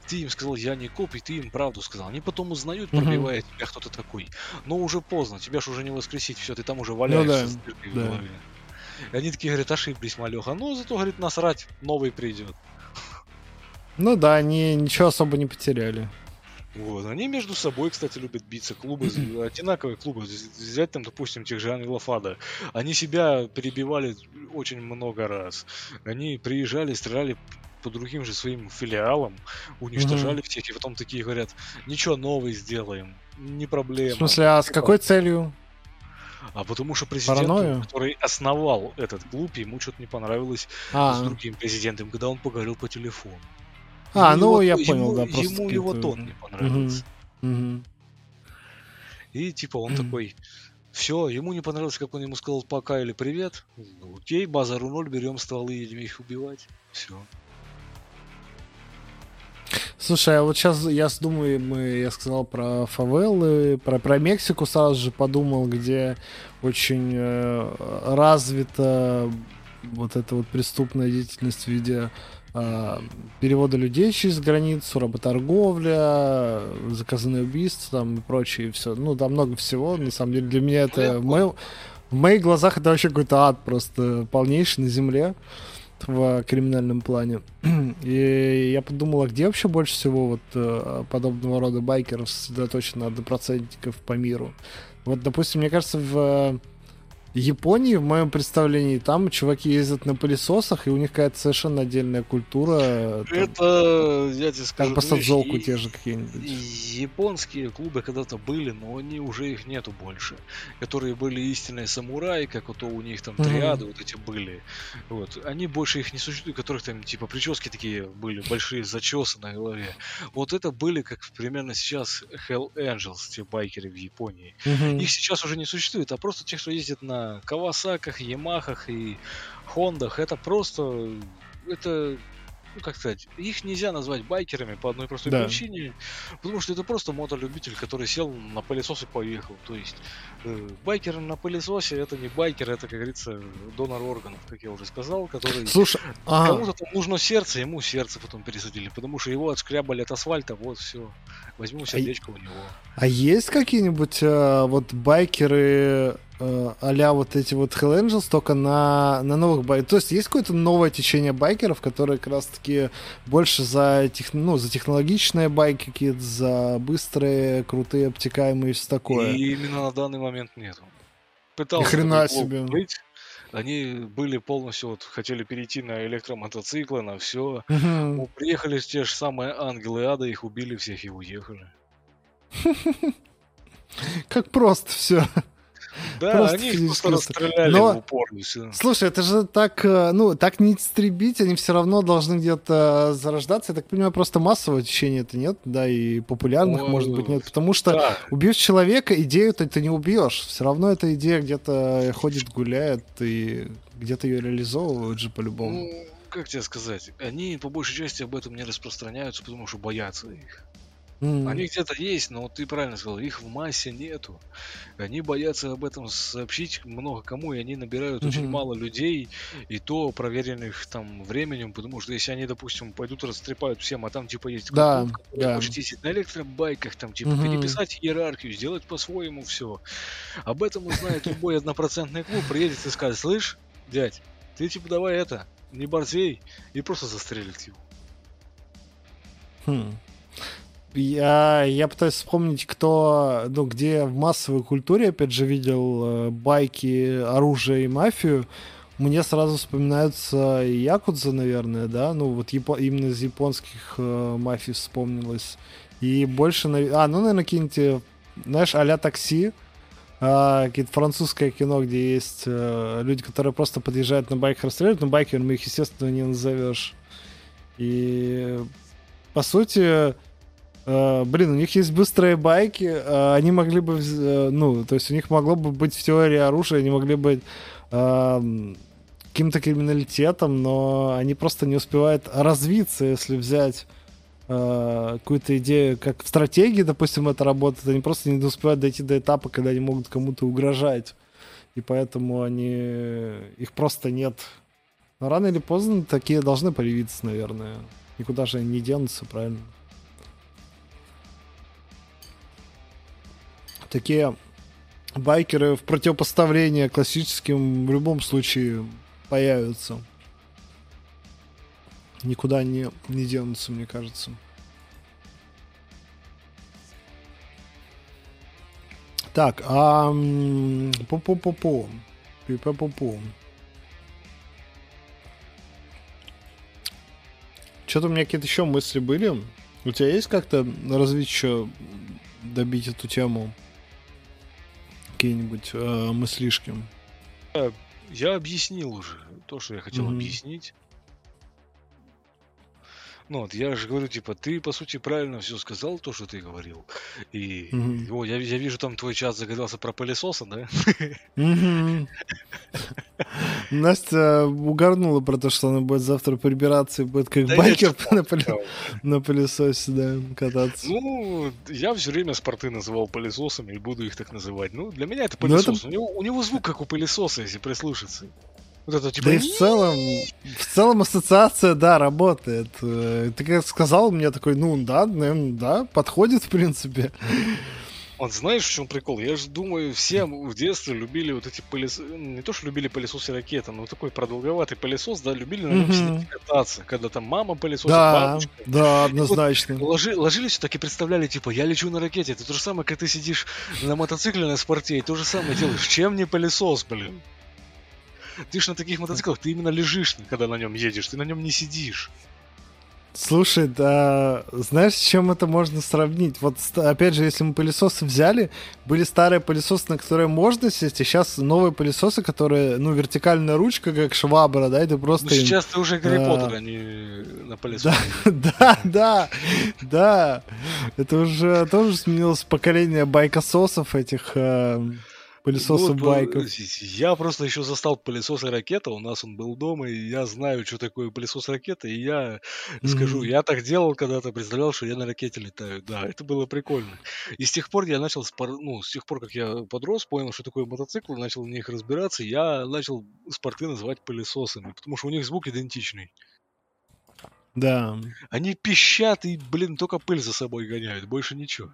Ты им сказал, я не коп, и ты им правду сказал. Они потом узнают, пробивая тебя, кто ты такой. Но уже поздно, тебя же уже не воскресить, все, ты там уже валяешься ну, да, с да. в голове. И они такие говорят, ошиблись, малеха. Ну, зато, говорит, насрать, новый придет. Ну да, они ничего особо не потеряли. Вот. Они между собой, кстати, любят биться. Клубы, одинаковые клубы. Взять там, допустим, тех же Анилафада. Они себя перебивали очень много раз. Они приезжали, стреляли по другим же своим филиалам, уничтожали mm-hmm. всех, и потом такие говорят, ничего новый сделаем, не проблема. В смысле, а с какой целью? А потому что президент, Паранойю? который основал этот клуб, ему что-то не понравилось а, с другим президентом, когда он поговорил по телефону. А, ему ну его, я понял, ему, да, просто Ему его тон не понравился. Угу, угу. И типа он такой, все, ему не понравилось, как он ему сказал пока или привет. Ну, окей, базару ноль, берем стволы и едем их убивать. Все. Слушай, а вот сейчас я думаю, мы, я сказал про фавелы, про, про Мексику сразу же подумал, где очень э, развита вот эта вот преступная деятельность в виде а, перевода людей через границу, работорговля, заказанные убийства там и прочее, все. Ну, там много всего. На самом деле, для меня это... В, моих глазах это вообще какой-то ад просто полнейший на земле в криминальном плане. И я подумал, а где вообще больше всего вот э, подобного рода байкеров сосредоточено однопроцентников по миру? Вот, допустим, мне кажется, в Японии, в моем представлении, там чуваки ездят на пылесосах, и у них какая-то совершенно отдельная культура. Там, это, я тебе скажу... Как по Садзолку те же какие-нибудь. Японские клубы когда-то были, но они уже их нету больше. Которые были истинные самураи, как вот у них там триады mm-hmm. вот эти были. Вот. Они больше их не существуют, которых там типа прически такие были, большие зачесы на голове. Вот это были, как примерно сейчас Hell Angels, те байкеры в Японии. Mm-hmm. Их сейчас уже не существует, а просто те, кто ездит на Кавасаках, Ямахах и Хондах. Это просто... Это ну как сказать, их нельзя назвать байкерами по одной простой да. причине, потому что это просто мотолюбитель, который сел на пылесос и поехал. То есть э, байкер на пылесосе это не байкер, это, как говорится, донор органов, как я уже сказал, который Слушай, кому-то там нужно сердце, ему сердце потом пересадили, потому что его отскрябали от асфальта, вот все, возьму сердечко а, у него. А есть какие-нибудь э, вот байкеры э, а вот эти вот Hell Angels только на, на новых байкерах. То есть есть какое-то новое течение байкеров, которые как раз-таки больше за, тех, ну, за технологичные байки какие-то, за быстрые, крутые, обтекаемые и все такое. И именно на данный момент нету. Пытался Ни хрена себе. Быть. Они были полностью, вот, хотели перейти на электромотоциклы, на все. Угу. Приехали те же самые ангелы ада, их убили всех и уехали. Как просто все. Да, просто они их просто расстреляли Но... в упор. Слушай, это же так, э, ну, так не истребить, они все равно должны где-то зарождаться. Я так понимаю, просто массового течения это нет, да, и популярных, О, может быть, нет. Потому что да. убьешь человека, идею ты, ты не убьешь. Все равно эта идея где-то ходит, гуляет, и где-то ее реализовывают же по-любому. Ну, как тебе сказать, они по большей части об этом не распространяются, потому что боятся их. Mm. Они где-то есть, но ты правильно сказал, их в массе нету. Они боятся об этом сообщить много кому, и они набирают mm-hmm. очень мало людей, и то проверенных там временем, потому что если они, допустим, пойдут растрепают всем, а там типа есть да, да. ездить на электробайках, там типа mm-hmm. переписать иерархию, сделать по-своему все. Об этом узнает любой однопроцентный клуб, приедет и скажет, слышь, дядь, ты типа давай это, не борзей, и просто застрелит его. Хм. Я, я пытаюсь вспомнить, кто, ну, где в массовой культуре, опять же, видел э, байки, оружие и мафию. Мне сразу вспоминаются Якудза, наверное, да, ну, вот япо- именно из японских э, мафий вспомнилось. И больше, а, ну, наверное, какие-нибудь, э, знаешь, а такси, а, какие-то французское кино, где есть э, люди, которые просто подъезжают на байках, расстреливают, но байкерами их, естественно, не назовешь. И, по сути, блин, у них есть быстрые байки, uh, они могли бы, uh, ну, то есть у них могло бы быть в теории оружия, они могли быть каким-то криминалитетом, но они просто не успевают развиться, если взять какую-то идею, как в стратегии, допустим, это работает, они просто не успевают дойти до этапа, когда они могут кому-то угрожать. И поэтому они... Их просто нет. Но рано или поздно такие должны появиться, наверное. Никуда же они не денутся, правильно? Такие байкеры в противопоставление классическим в любом случае появятся. Никуда не, не денутся, мне кажется. Так, а... Пу-пу-пу-пу. Пи-пу-пу-пу. Что-то у меня какие-то еще мысли были. У тебя есть как-то развить еще, добить эту тему? Какие-нибудь э, мыслишки? Я объяснил уже то, что я хотел mm-hmm. объяснить. Ну вот, я же говорю, типа, ты, по сути, правильно все сказал, то, что ты говорил. И, mm-hmm. о, я, я вижу, там твой чат загадался про пылесоса, да? Mm-hmm. Настя угорнула про то, что она будет завтра прибираться и будет как да байкер на, пыле... на пылесосе, да, кататься. Ну, я все время спорты называл пылесосами и буду их так называть. Ну, для меня это ну, пылесос. Это... У, него, у него звук как у пылесоса, если прислушаться. Вот это типа... Да и в целом, в целом ассоциация, да, работает. Э, Ты как сказал, мне такой, ну да, наверное, да, подходит в принципе. Он знаешь, в чем прикол? Я же думаю, все в детстве любили вот эти пылесосы. Не то, что любили пылесосы ракеты, но такой продолговатый пылесос, да, любили на нем и кататься. Когда там мама пылесосит, Да, бабушка. да, однозначно. Ложи- ложились так и представляли, типа, я лечу на ракете. Это то же самое, как ты сидишь на мотоцикле на спорте, и то же самое делаешь. Чем не пылесос, блин? Ты ж на таких мотоциклах, ты именно лежишь, когда на нем едешь, ты на нем не сидишь. Слушай, да, знаешь, с чем это можно сравнить? Вот, опять же, если мы пылесосы взяли, были старые пылесосы, на которые можно сесть, а сейчас новые пылесосы, которые, ну, вертикальная ручка, как швабра, да, и ты просто... Ну, им- сейчас ты уже Гарри а, Поттер, а не на пылесосе. Да, да, да. Это уже тоже сменилось поколение байкососов этих пылесосов Ну, байков. Я просто еще застал пылесос и ракета. У нас он был дома, и я знаю, что такое пылесос и ракета. И я скажу, Мгм. я так делал когда-то, представлял, что я на ракете летаю. Да, это было прикольно. И с тех пор я начал, спор- ну, с тех пор, как я подрос, понял, что такое мотоцикл, начал в них разбираться, я начал спорты называть пылесосами, потому что у них звук идентичный. Да. Они пищат и, блин, только пыль за собой гоняют, больше ничего.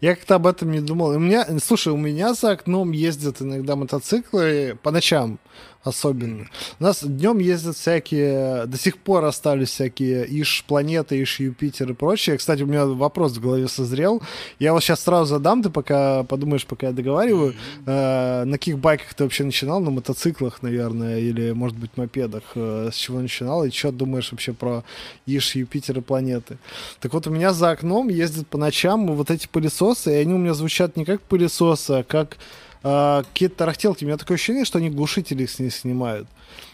Я как-то об этом не думал. У меня, слушай, у меня за окном ездят иногда мотоциклы по ночам особенно. У нас днем ездят всякие, до сих пор остались всякие Иш планеты, Иш Юпитер и прочее. Кстати, у меня вопрос в голове созрел. Я вот сейчас сразу задам, ты пока подумаешь, пока я договариваю. Э, на каких байках ты вообще начинал? На мотоциклах, наверное, или, может быть, мопедах? Э, с чего начинал? И что думаешь вообще про Иш, Юпитер и планеты? Так вот, у меня за окном ездят по ночам вот эти пылесосы, и они у меня звучат не как пылесосы, а как э, какие-то тарахтелки. У меня такое ощущение, что они глушители с них снимают.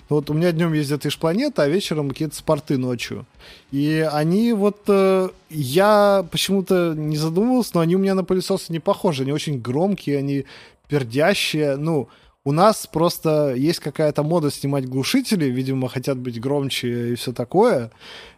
Вот у меня днем ездят Иш планета, а вечером какие-то спорты ночью. И они вот... э, я почему-то не задумывался, но они у меня на пылесосы не похожи. Они очень громкие, они пердящие. Ну, у нас просто есть какая-то мода снимать глушители, видимо, хотят быть громче и все такое.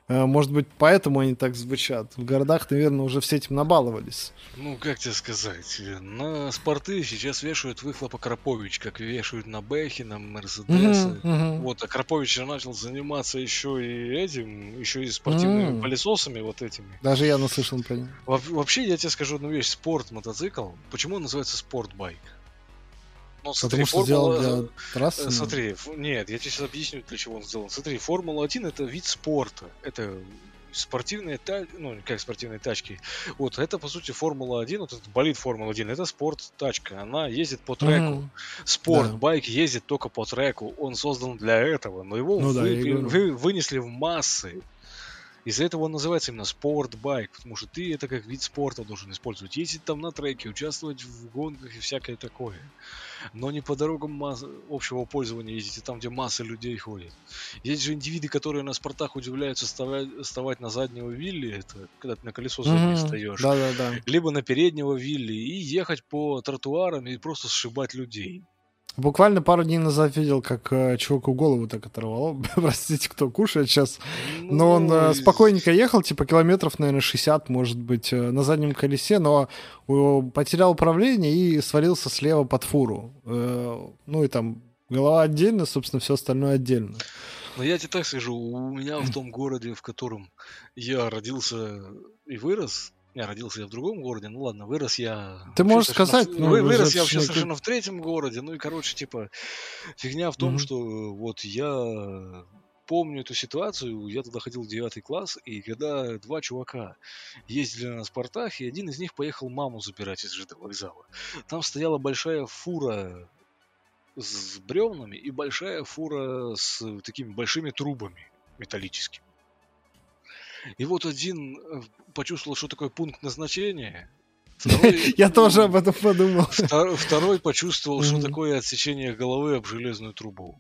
Э, Может быть, поэтому они так звучат. В городах, наверное, уже все этим набаловались. Ну, как тебе сказать, э, на спорты сейчас вешают выхлопа Крапович, как вешают на Бэхи, на Мерседесы. Мгм, мгм. Вот, а Крапович же начал заниматься еще и этим, еще и спортивными М. пылесосами вот этими. Даже я наслышан про них. Во- Вообще, я тебе скажу одну вещь. Спорт, мотоцикл, почему он называется спортбайк? Ну, смотри, Потому что сделал формула... для трассы. э, ну. Смотри, ф- нет, я тебе сейчас объясню, для чего он сделан. Смотри, Формула-1 это вид спорта. Это спортивные тачки, ну, как спортивные тачки. Вот, это, по сути, Формула-1, вот этот болит Формула-1, это спорт-тачка. Она ездит по треку. Мгм. Спорт, Да. ездит только по треку. Он создан для этого, но его Ну да, вы- говорю. вы- вынесли в массы. Из-за этого он называется именно спортбайк, потому что ты это как вид спорта должен использовать. Ездить там на треке, участвовать в гонках и всякое такое. Но не по дорогам масс- общего пользования ездить, а там, где масса людей ходит. Есть же индивиды, которые на спортах удивляются вставать, вставать на заднего вилли, это когда ты на колесо заднее Мгм. встаешь, Да-да-да. либо на переднего вилли и ехать по тротуарам и просто сшибать людей. Буквально пару дней назад видел, как э, чуваку голову так оторвало. Простите, кто кушает сейчас. Но он э, Ну, спокойненько ехал, типа километров, наверное, 60, может быть, э, на заднем колесе, но э, потерял управление и свалился слева под фуру. Э, Ну и там голова отдельно, собственно, все остальное отдельно. Но я тебе так скажу, у меня в том городе, в котором я родился и вырос, я родился я в другом городе, ну ладно, вырос я... Ты можешь сказать, в- ну, вы- вырос я вообще совершенно в третьем городе, ну и, короче, типа, фигня в том, Мгм. что вот я помню эту ситуацию, я туда ходил в девятый класс, и когда два чувака ездили на спортах, и один из них поехал маму забирать из ЖД вокзала. Там стояла большая фура с бревнами и большая фура с такими большими трубами металлическими. И вот один э, почувствовал, что такое пункт назначения. Второй, Я тоже об этом подумал. втор- второй почувствовал, что такое отсечение головы об железную трубу.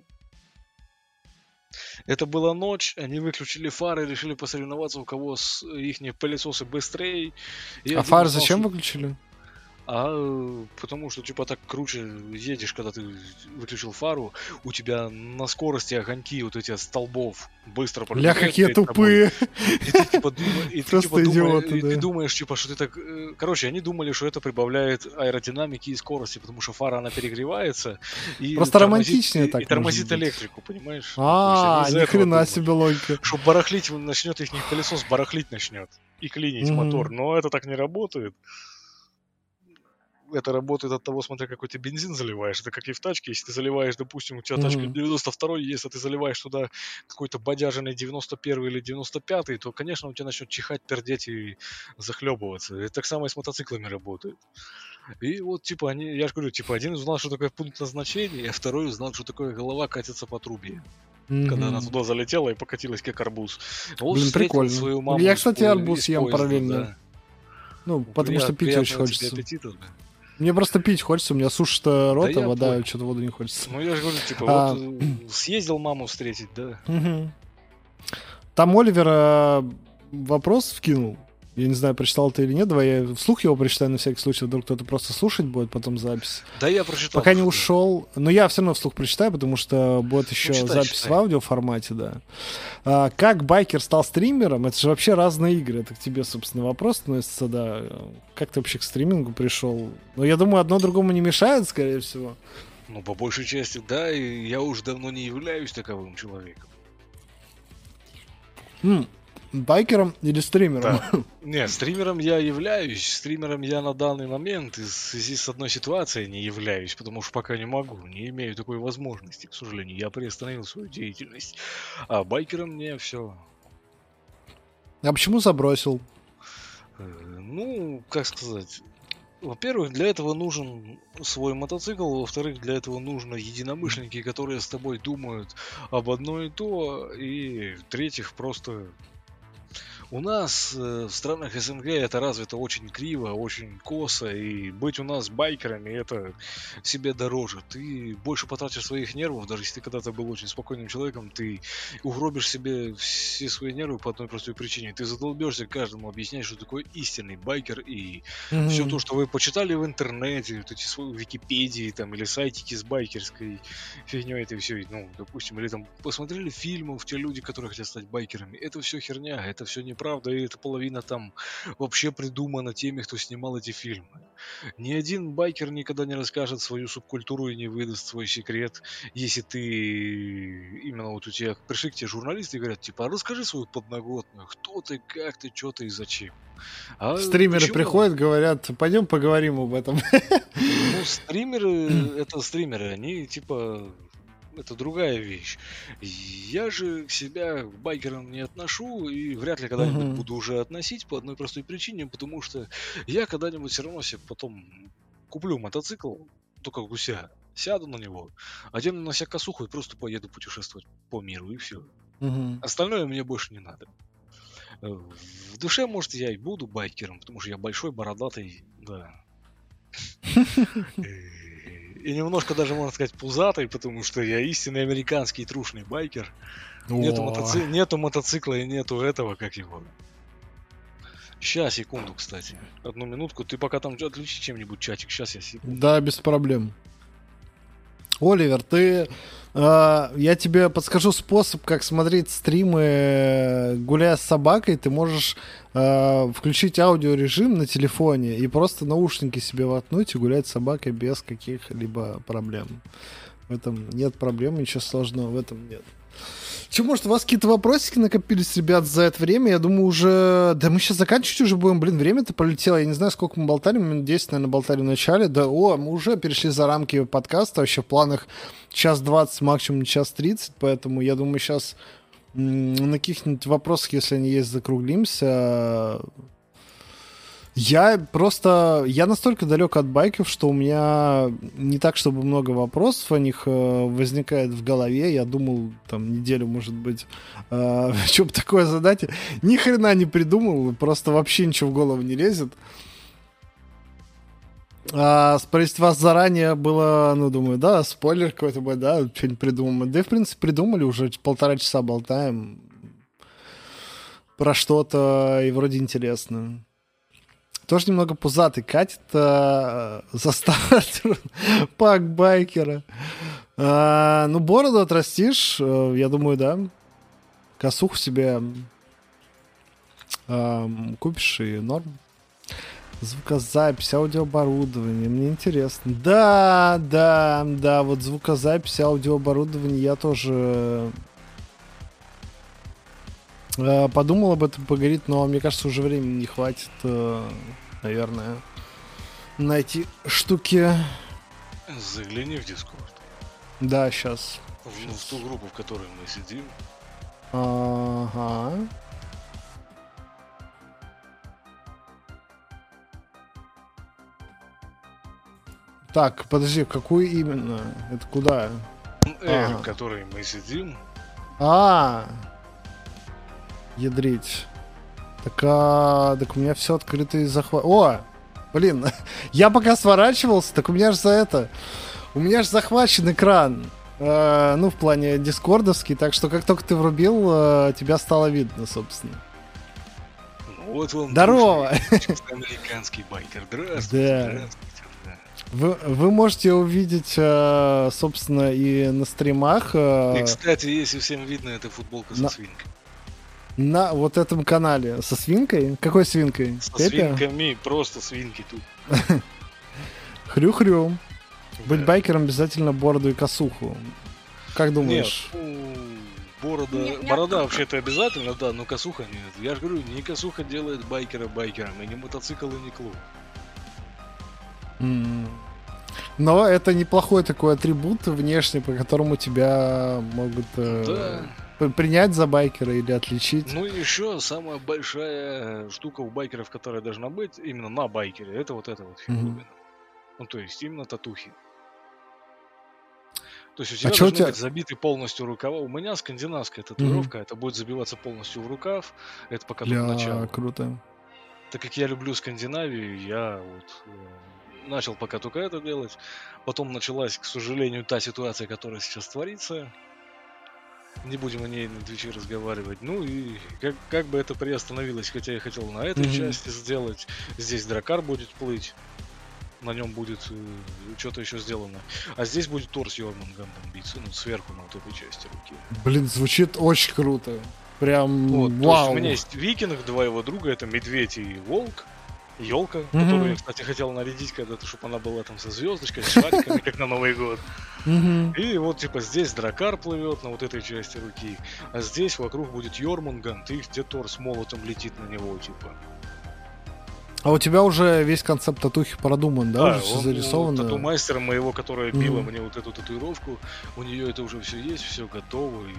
Это была ночь, они выключили фары, решили посоревноваться, у кого с их пылесосы быстрее. А фары зачем выключили? А потому что, типа, так круче едешь, когда ты выключил фару, у тебя на скорости огоньки вот эти столбов быстро Бля, какие тупые. И ты, типа, и ты, типа, думаешь, идиоты, и ты да. думаешь, типа, что ты так... э, Короче, они думали, что это прибавляет аэродинамики и скорости, потому что фара, она перегревается. И Просто тормозит- романтичнее и- так И тормозит электрику, понимаешь? А, ни хрена себе логика. Что барахлить начнет их пылесос, барахлить начнет. И клинить мотор. Но это так не работает. Это работает от того, смотря какой ты бензин заливаешь. Это как и в тачке. Если ты заливаешь, допустим, у тебя тачка Мгм. 92 есть, а ты заливаешь туда какой-то бодяженный 91 или 95 то, конечно, у тебя начнет чихать, пердеть и захлебываться. И так само и с мотоциклами работает. И вот, типа, они, я же говорю, типа, один узнал, что такое пункт назначения, а второй узнал, что такое голова катится по трубе когда она туда залетела и покатилась как арбуз. Вот Блин, прикольно. свою маму Я, кстати, арбуз ем параллельно. да. Ну, потому что Прият- пить очень хочется. аппетита, да. Мне просто пить хочется, у меня сушит рот, Да а вода, понял. что-то воду не хочется. Ну, я же говорю, типа, А. вот э, съездил маму встретить, да. Мгм. Там Оливер вопрос вкинул. Я не знаю, прочитал ты или нет. Давай я вслух его прочитаю на всякий случай. Вдруг кто-то просто слушать будет потом запись. Да, я прочитал. Пока не ушел. Но я все равно вслух прочитаю, потому что будет еще читай, запись читай. в аудиоформате, да. А, как байкер стал стримером? Это же вообще разные игры. Это к тебе, собственно, вопрос относится, да. Как ты вообще к стримингу пришел? Ну, я думаю, одно другому не мешает, скорее всего. Ну, по большей части, да, и я уже давно не являюсь таковым человеком. М, Байкером или стримером? Не, стримером я являюсь, стримером я на данный момент в связи с одной ситуацией не являюсь, потому что пока не могу, не имею такой возможности, к сожалению. Я приостановил свою деятельность. А байкером мне все. А почему забросил? Ну, как сказать, во-первых, для этого нужен свой мотоцикл, во-вторых, для этого нужно единомышленники, которые с тобой думают об одно и то, и в-третьих, просто у нас э, в странах СНГ это развито очень криво, очень косо, и быть у нас байкерами это себе дороже. Ты больше потратишь своих нервов, даже если ты когда-то был очень спокойным человеком, ты угробишь себе все свои нервы по одной простой причине. Ты задолбешься каждому объяснять, что такое истинный байкер, и все Мгм. то, что вы почитали в интернете, вот эти свои Википедии там, или сайтики с байкерской фигней, это все, ну, допустим, или там посмотрели фильмов, те люди, которые хотят стать байкерами, это все херня, это все неправда, и эта половина там вообще придумана теми, кто снимал эти фильмы. Ни один байкер никогда не расскажет свою субкультуру и не выдаст свой секрет, если ты именно вот у тебя пришли к тебе журналисты и говорят, типа, а расскажи свою подноготную, кто ты, как ты, что ты и зачем. А Стримеры почему? приходят, говорят, пойдем поговорим об этом. Ну, стримеры, это стримеры, они типа это другая вещь. Я же себя к байкерам не отношу и вряд ли когда-нибудь Мгм. буду уже относить по одной простой причине, потому что я когда-нибудь все равно себе потом куплю мотоцикл, только гуся, сяду на него, одену на себя косуху и просто поеду путешествовать по миру и все. Мгм. Остальное мне больше не надо. Э, В душе, может, я и буду байкером, потому что я большой, бородатый, да. И немножко даже, можно сказать, пузатый, потому что я истинный американский трушный байкер. Нету, мотоци- нету мотоцикла и нету этого, как его. Сейчас, секунду, кстати. Одну минутку. Ты пока там отключи чем-нибудь чатик. Сейчас я секунду. Да, без проблем. Оливер, ты... э, я тебе подскажу способ, как смотреть стримы, гуляя с собакой. Ты можешь э, включить аудиорежим на телефоне и просто наушники себе воткнуть и гулять с собакой без каких-либо проблем. В этом нет проблем, ничего сложного в этом нет. Че, может, у вас какие-то вопросики накопились, ребят, за это время? Я думаю, уже... Да мы сейчас заканчивать уже будем. Блин, время-то полетело. Я не знаю, сколько мы болтали. Минут 10, наверное, болтали в начале. Да, о, мы уже перешли за рамки подкаста. Вообще в планах час 20, максимум час 30. Поэтому я думаю, сейчас на каких-нибудь вопросах, если они есть, закруглимся. Я просто... Я настолько далек от байков, что у меня не так, чтобы много вопросов о них э, возникает в голове. Я думал, там, неделю, может быть, э, что бы такое задать. Ни хрена не придумал, просто вообще ничего в голову не лезет. А спросить вас заранее было, ну, думаю, да, спойлер какой-то будет, да, что-нибудь придумаем. Да в принципе, придумали, уже полтора часа болтаем про что-то, и вроде интересно. Тоже немного пузатый, катит э, за стартер пак байкера. А, ну, бороду отрастишь, э, я думаю, да. Косуху себе э, купишь и норм. Звукозапись, аудиооборудование, мне интересно. Да, да, да, вот звукозапись, аудиооборудование я тоже э, подумал об этом поговорить, но мне кажется, уже времени не хватит, э, наверное, на эти штуки. Загляни в Дискорд. Да, сейчас. В, в ту группу, в которой мы сидим. Ага. Так, подожди, какую именно? Это куда? Ага. в которой мы сидим. А, ядрить. Так, а, так у меня все открыто и захват. О, блин, я пока сворачивался, так у меня же за это, у меня же захвачен экран. Э, ну, в плане дискордовский, так что как только ты врубил, э, тебя стало видно, собственно. Вот вам Здорово! американский байкер. Здравствуйте, Да. здравствуйте. да. Вы, вы можете увидеть, э, собственно, и на стримах э, И, кстати, если всем видно, это футболка со на- свинкой. На вот этом канале со свинкой. Какой свинкой? Со Пепе? свинками, просто свинки тут. Хрю-хрю. Быть байкером обязательно бороду и косуху. Как Нет, думаешь? ну, борода, Не- не борода особо. вообще-то обязательно, да, но косуха нет. Я же говорю, не косуха делает байкера байкером, и не мотоцикл, и не клуб. Но это неплохой такой атрибут внешний, по которому тебя могут э, Да. Принять за байкера или отличить. Ну и еще самая большая штука у байкеров, которая должна быть именно на байкере, это вот эта вот фиговина. Ну то есть именно татухи. То есть у тебя чё у должны тебя- быть забиты полностью рукава. У меня скандинавская татуировка, это будет забиваться полностью в рукав. Это пока только начало. круто. Так как я люблю Скандинавию, я вот э, начал пока только это делать. Потом началась, к сожалению, та ситуация, которая сейчас творится. Не будем о ней на Твиче разговаривать. Ну и как, как бы это приостановилось, хотя я хотел на этой Мгм. части сделать. Здесь дракар будет плыть. На нем будет что-то еще сделано. А здесь будет торс Йормунгом биться, ну, сверху на вот этой части руки. Блин, звучит очень круто. Прям Вот, вау. у меня есть викинг, два его друга, это медведь и волк. Елка, Мгм. которую я, кстати, хотел нарядить когда-то, чтобы она была там со звездочкой, с шариками, как на Новый год. Мгм. И вот, типа, здесь дракар плывет на вот этой части руки, а здесь вокруг будет Йормунганд, и где Тор с молотом летит на него, типа. А у тебя уже весь концепт татухи продуман, да? уже все зарисовано. тату-мастера моего, которая била Мгм. мне вот эту татуировку, у нее это уже все есть, все готово, и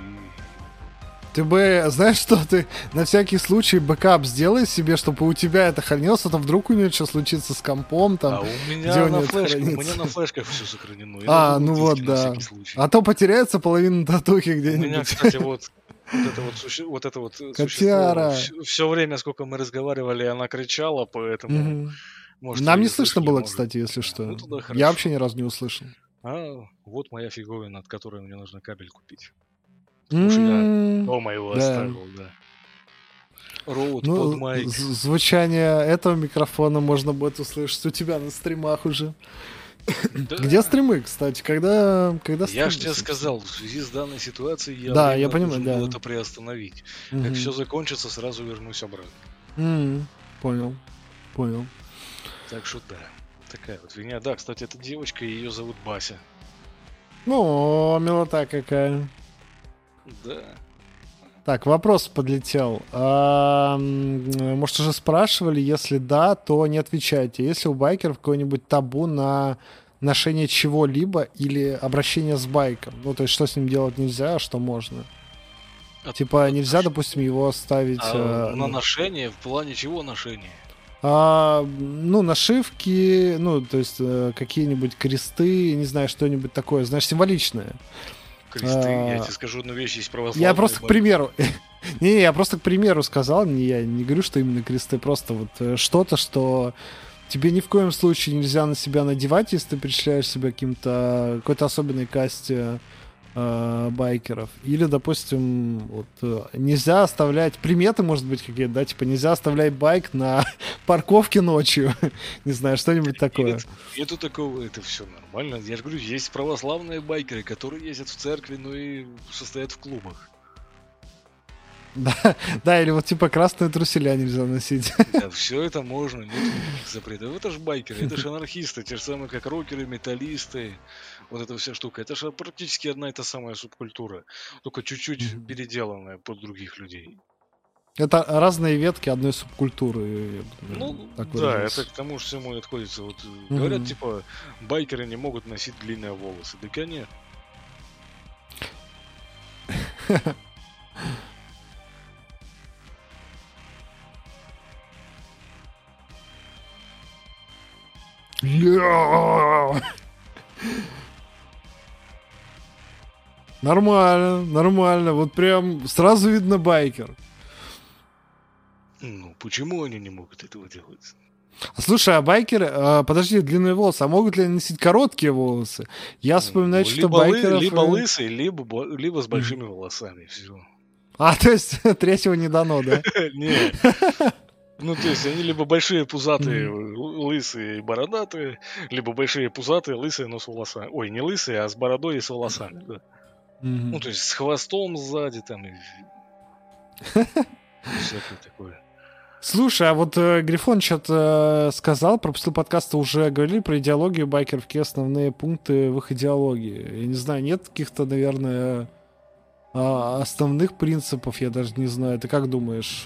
Ты бы, знаешь что, ты на всякий случай бэкап сделай себе, чтобы у тебя это хранилось, а то вдруг у нее что случится с компом там. а у где меня у на флешках, у хранится? меня на флешках все сохранено. Я А, ну вот, да. А то потеряется половина татухи У меня, где-нибудь. кстати, вот вот это вот, суще- вот это вот э, Котяра. все, время, сколько мы разговаривали, она кричала, поэтому Мгм. может, Нам не слышно было, может. кстати, если что. Ну. Я вообще ни разу не услышал. А вот моя фиговина, от которой мне нужно кабель купить. Потому что я дома его да. оставил, да. Роуд Ну, под майк. звучание этого микрофона можно будет услышать у тебя на стримах уже. Да. Где стримы, кстати? Когда, когда Я стримы, же тебе сказал, в связи с данной ситуацией я, Да, я понимаю, да. это приостановить. Мгм. Как все закончится, сразу вернусь обратно. М, Понял, понял. Так что да. Такая вот фигня. Да, кстати, эта девочка, ее зовут Бася. Ну, милота какая. Да. Так, вопрос подлетел. А, может, уже спрашивали? Если да, то не отвечайте. Если у байкеров какой-нибудь табу на ношение чего-либо или обращение с байком? Ну, то есть, что с ним делать нельзя, а что можно? А- Типа, нельзя, допустим, его оставить... А э, на ну, ношение в плане чего ношение? а, ну, нашивки, ну, то есть, э, какие-нибудь кресты, не знаю, что-нибудь такое, знаешь, символичное. Кресты, А, я тебе скажу одну вещь, есть православные. Я просто к примеру. Не, я просто к примеру сказал, не, я не говорю, что именно кресты, просто вот э, что-то, что тебе ни в коем случае нельзя на себя надевать, если ты причисляешь себя каким-то какой-то особенной касте э, байкеров. Или, допустим, вот э, нельзя оставлять приметы, может быть, какие-то, да, типа нельзя оставлять байк на парковке ночью. Не знаю, что-нибудь такое. Нет, нету такого, это все нормально. Я же говорю, есть православные байкеры, которые ездят в церкви, но и состоят в клубах. Да, да, или вот типа красные труселя нельзя носить. Да, все это можно, нет никаких запретов. Это же байкеры, это же анархисты, те же самые, как рокеры, металлисты, вот эта вся штука. Это же практически одна и та самая субкультура, только чуть-чуть переделанная под других людей. Это разные ветки одной субкультуры. Ну, да, выражаюсь. это к тому же всему и отходится. Вот mm-hmm. говорят, типа, байкеры не могут носить длинные волосы. Да, конечно. Нормально, нормально. Вот прям сразу видно байкер. Ну, почему они не могут этого делать? А слушай, а байкеры, а, подожди, длинные волосы, а могут ли они носить короткие волосы? Я ну, вспоминаю, ну, что байкеров... Либо лысые, либо, либо с большими волосами, все. А, то есть третьего не дано, да? Нет. Ну, то есть они либо большие пузатые, лысые и бородатые, либо большие пузатые, лысые, но с волосами. Ой, не лысые, а с бородой и с волосами, да. Ну, то есть с хвостом сзади там и всякое такое. Слушай, а вот э, Грифон что-то э, сказал, пропустил подкаста, уже говорили про идеологию байкеров, какие основные пункты в их идеологии. Я не знаю, нет каких-то, наверное, э, основных принципов, я даже не знаю. Ты как думаешь?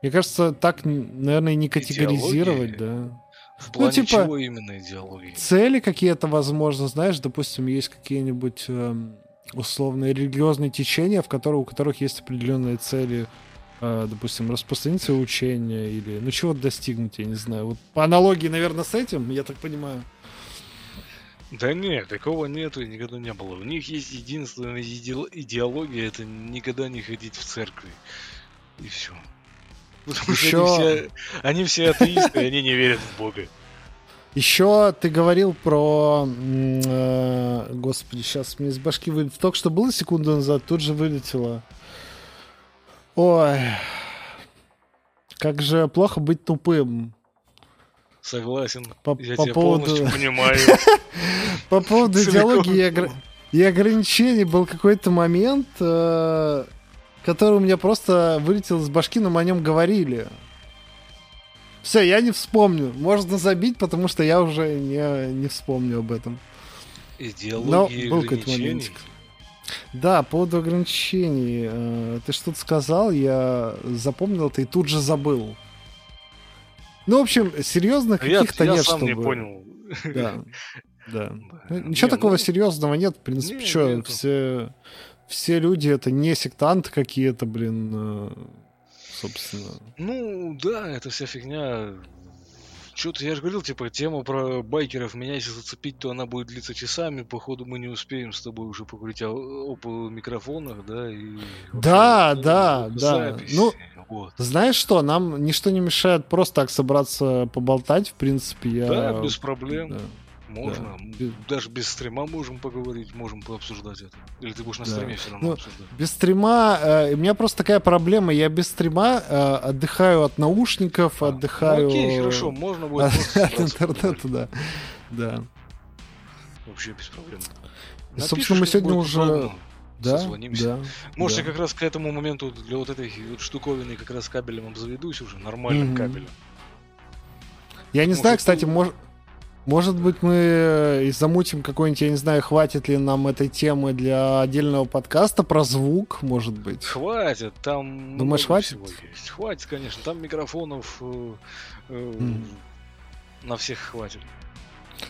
Мне кажется, так, наверное, не категоризировать, Идеологии? да. В ну, плане ну, типа, чего именно идеологии? Цели какие-то, возможно, знаешь, допустим, есть какие-нибудь э, условные религиозные течения, в которых, у которых есть определенные цели, э, допустим, распространить свое учение или, ну, чего достигнуть, я не знаю. Вот по аналогии, наверное, с этим, я так понимаю. Да нет, такого нету и никогда не было. У них есть единственная идеология, это никогда не ходить в церкви. И все. Потому Еще... что они все, они все атеисты, они не верят в Бога. Еще ты говорил про... Э, господи, сейчас мне из башки вылетело. Только что было секунду назад, тут же вылетело. Ой. Как же плохо быть тупым. Согласен. По, Я по тебя поводу... полностью понимаю. По поводу идеологии и ограничений был какой-то момент, э, который у меня просто вылетел из башки, но мы о нем говорили. Все, я не вспомню. Можно забить, потому что я уже не, не вспомню об этом. Идеология Но был какой-то моментик. Да, по поводу ограничений. Э, ты что-то сказал, я запомнил это и тут же забыл. Ну, в общем, серьезных каких-то нет, сам чтобы... не понял. Да, да. Ну, ничего не, такого ну... серьезного нет, в принципе, что, все все люди это не сектанты какие-то, блин, э, собственно. Ну, да, это вся фигня. Что-то я же говорил, типа, тема про байкеров, меня если зацепить, то она будет длиться часами. Походу, мы не успеем с тобой уже поговорить о, об микрофонах, да, и... Да, вообще, да, да. Записи. Ну, вот. знаешь что, нам ничто не мешает просто так собраться поболтать, в принципе. Я... Да, без проблем. Да. Можно. Да. Даже без стрима можем поговорить, можем пообсуждать это. Или ты будешь на да. стриме все равно ну, обсуждать? Без стрима... Э, у меня просто такая проблема. Я без стрима э, отдыхаю от наушников, а, отдыхаю... Ну, окей, хорошо, можно будет от, от интернета, да. Да. Вообще без проблем. Напишешь, Собственно, мы сегодня уже... Удобно. Да, созвонимся. Да, Может, да. я как раз к этому моменту для вот этой вот штуковины как раз кабелем обзаведусь уже, нормальным mm-hmm. кабелем. Я не может, знаю, кстати, может... Может быть, мы э, и замутим какой-нибудь, я не знаю, хватит ли нам этой темы для отдельного подкаста про звук, может быть. Хватит, там Думаешь, хватит? Хватит, конечно, там микрофонов э, э, mm. на всех хватит.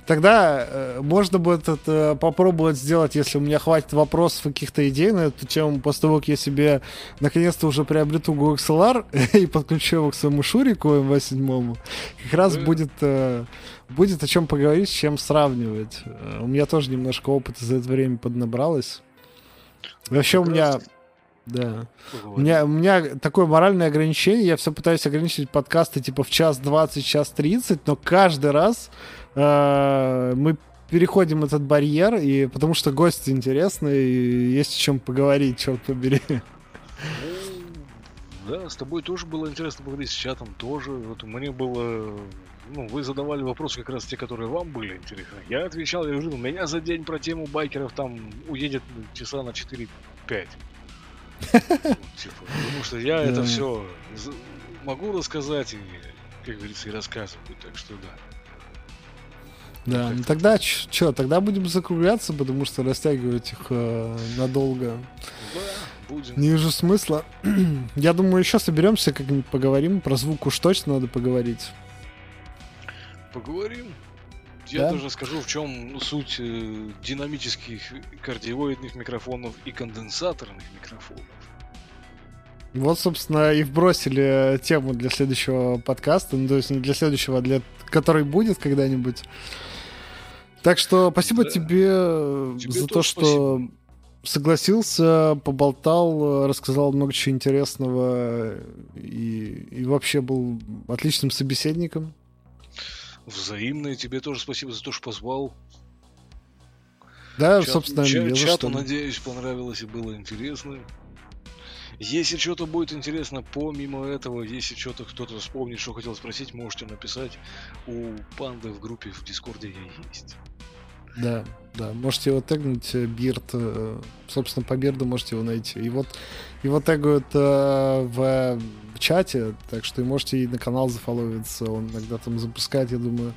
Тогда э, можно будет это попробовать сделать, если у меня хватит вопросов каких-то идей на эту тему, после того, как я себе наконец-то уже приобрету GoXLR и подключу его к своему шурику МВ-7, как раз mm. будет, э, будет о чем поговорить, с чем сравнивать. Э, у меня тоже немножко опыта за это время поднабралось. Вообще у меня... Да. У меня, у меня такое моральное ограничение. Я все пытаюсь ограничить подкасты типа в час 20, час 30, но каждый раз э, мы переходим этот барьер, и потому что гости интересные, и есть о чем поговорить, черт побери. Да, с тобой тоже было интересно поговорить, с чатом тоже. Вот мне было... Ну, вы задавали вопросы как раз те, которые вам были интересны. Я отвечал, я говорю, у меня за день про тему байкеров там уедет часа на 4-5. Типа, потому что я это все могу рассказать и, как говорится, и рассказываю. Так что да. Да, ну тогда что, тогда будем закругляться, потому что растягивать их э, надолго. Да, будем. Не вижу смысла. Я думаю, еще соберемся, как-нибудь поговорим. Про звук уж точно надо поговорить. Поговорим. Я да? даже скажу, в чем ну, суть э, динамических кардиоидных микрофонов и конденсаторных микрофонов. Вот, собственно, и вбросили тему для следующего подкаста, ну, то есть не для следующего, а для который будет когда-нибудь. Так что спасибо да. тебе, тебе за то, что спасибо. согласился, поболтал, рассказал много чего интересного и, и вообще был отличным собеседником. Взаимно, и тебе тоже спасибо за то, что позвал. Да, чат, собственно, чат, чату, надеюсь, понравилось и было интересно. Если что-то будет интересно помимо этого, если что-то кто-то вспомнит, что хотел спросить, можете написать. У панды в группе в Дискорде я есть. Да, да, можете его тегнуть, э, Бирд, э, собственно, по Бирду можете его найти. И вот его тегают э, в, в чате, так что и можете и на канал зафоловиться, он иногда там запускает, я думаю,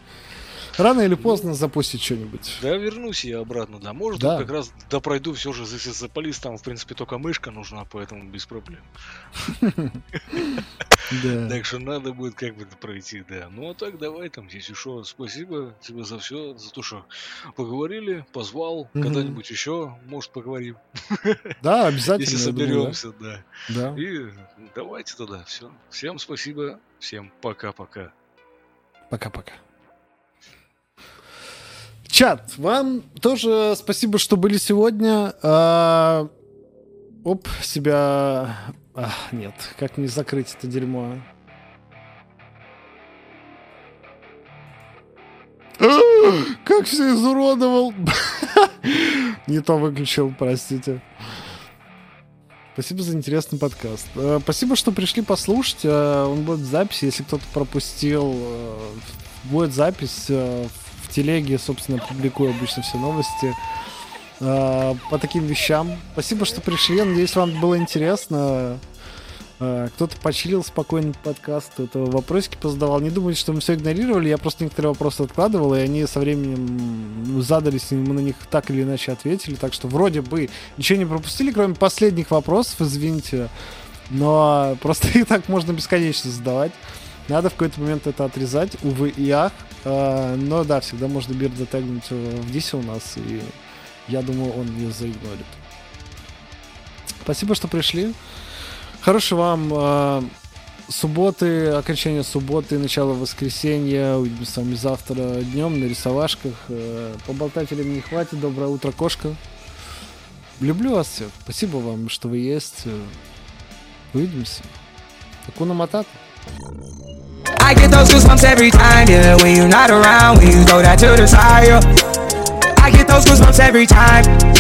Рано или поздно запустить что-нибудь. Да, вернусь я обратно, да. Может, да. как раз допройду все же, если запалис, там, в принципе, только мышка нужна, поэтому без проблем. Так что надо будет как бы пройти, да. Ну а так давай там, если что, спасибо тебе за все, за то, что поговорили, позвал, когда-нибудь еще, может, поговорим. Да, обязательно. Если соберемся, да. Да. И давайте тогда, все. Всем спасибо, всем пока-пока. Пока-пока. Чат, вам тоже спасибо, что были сегодня. А, оп, себя... А, нет, как мне закрыть это дерьмо? Как все изуродовал. Не то выключил, простите. Спасибо за интересный подкаст. А, спасибо, что пришли послушать. А, он будет в записи. Если кто-то пропустил, будет запись в телеге, собственно, публикую обычно все новости э, по таким вещам. Спасибо, что пришли. Надеюсь, вам было интересно. Э, кто-то почилил спокойно подкаст, кто-то вопросики позадавал. Не думайте, что мы все игнорировали. Я просто некоторые вопросы откладывал, и они со временем задались, и мы на них так или иначе ответили. Так что вроде бы ничего не пропустили, кроме последних вопросов, извините. Но просто их так можно бесконечно задавать. Надо в какой-то момент это отрезать, увы и ах. А, но да, всегда можно бирд затегнуть в Дисе у нас, и я думаю, он ее заигнорит. Спасибо, что пришли. Хорошей вам э, субботы, окончания субботы, начало воскресенья. Увидимся с вами завтра днем на рисовашках. Э, поболтать не хватит. Доброе утро, кошка. Люблю вас всех. Спасибо вам, что вы есть. Увидимся. Акуна Матата. I get those goosebumps every time, yeah. When you're not around, when you throw that to the side, yeah. I get those goosebumps every time.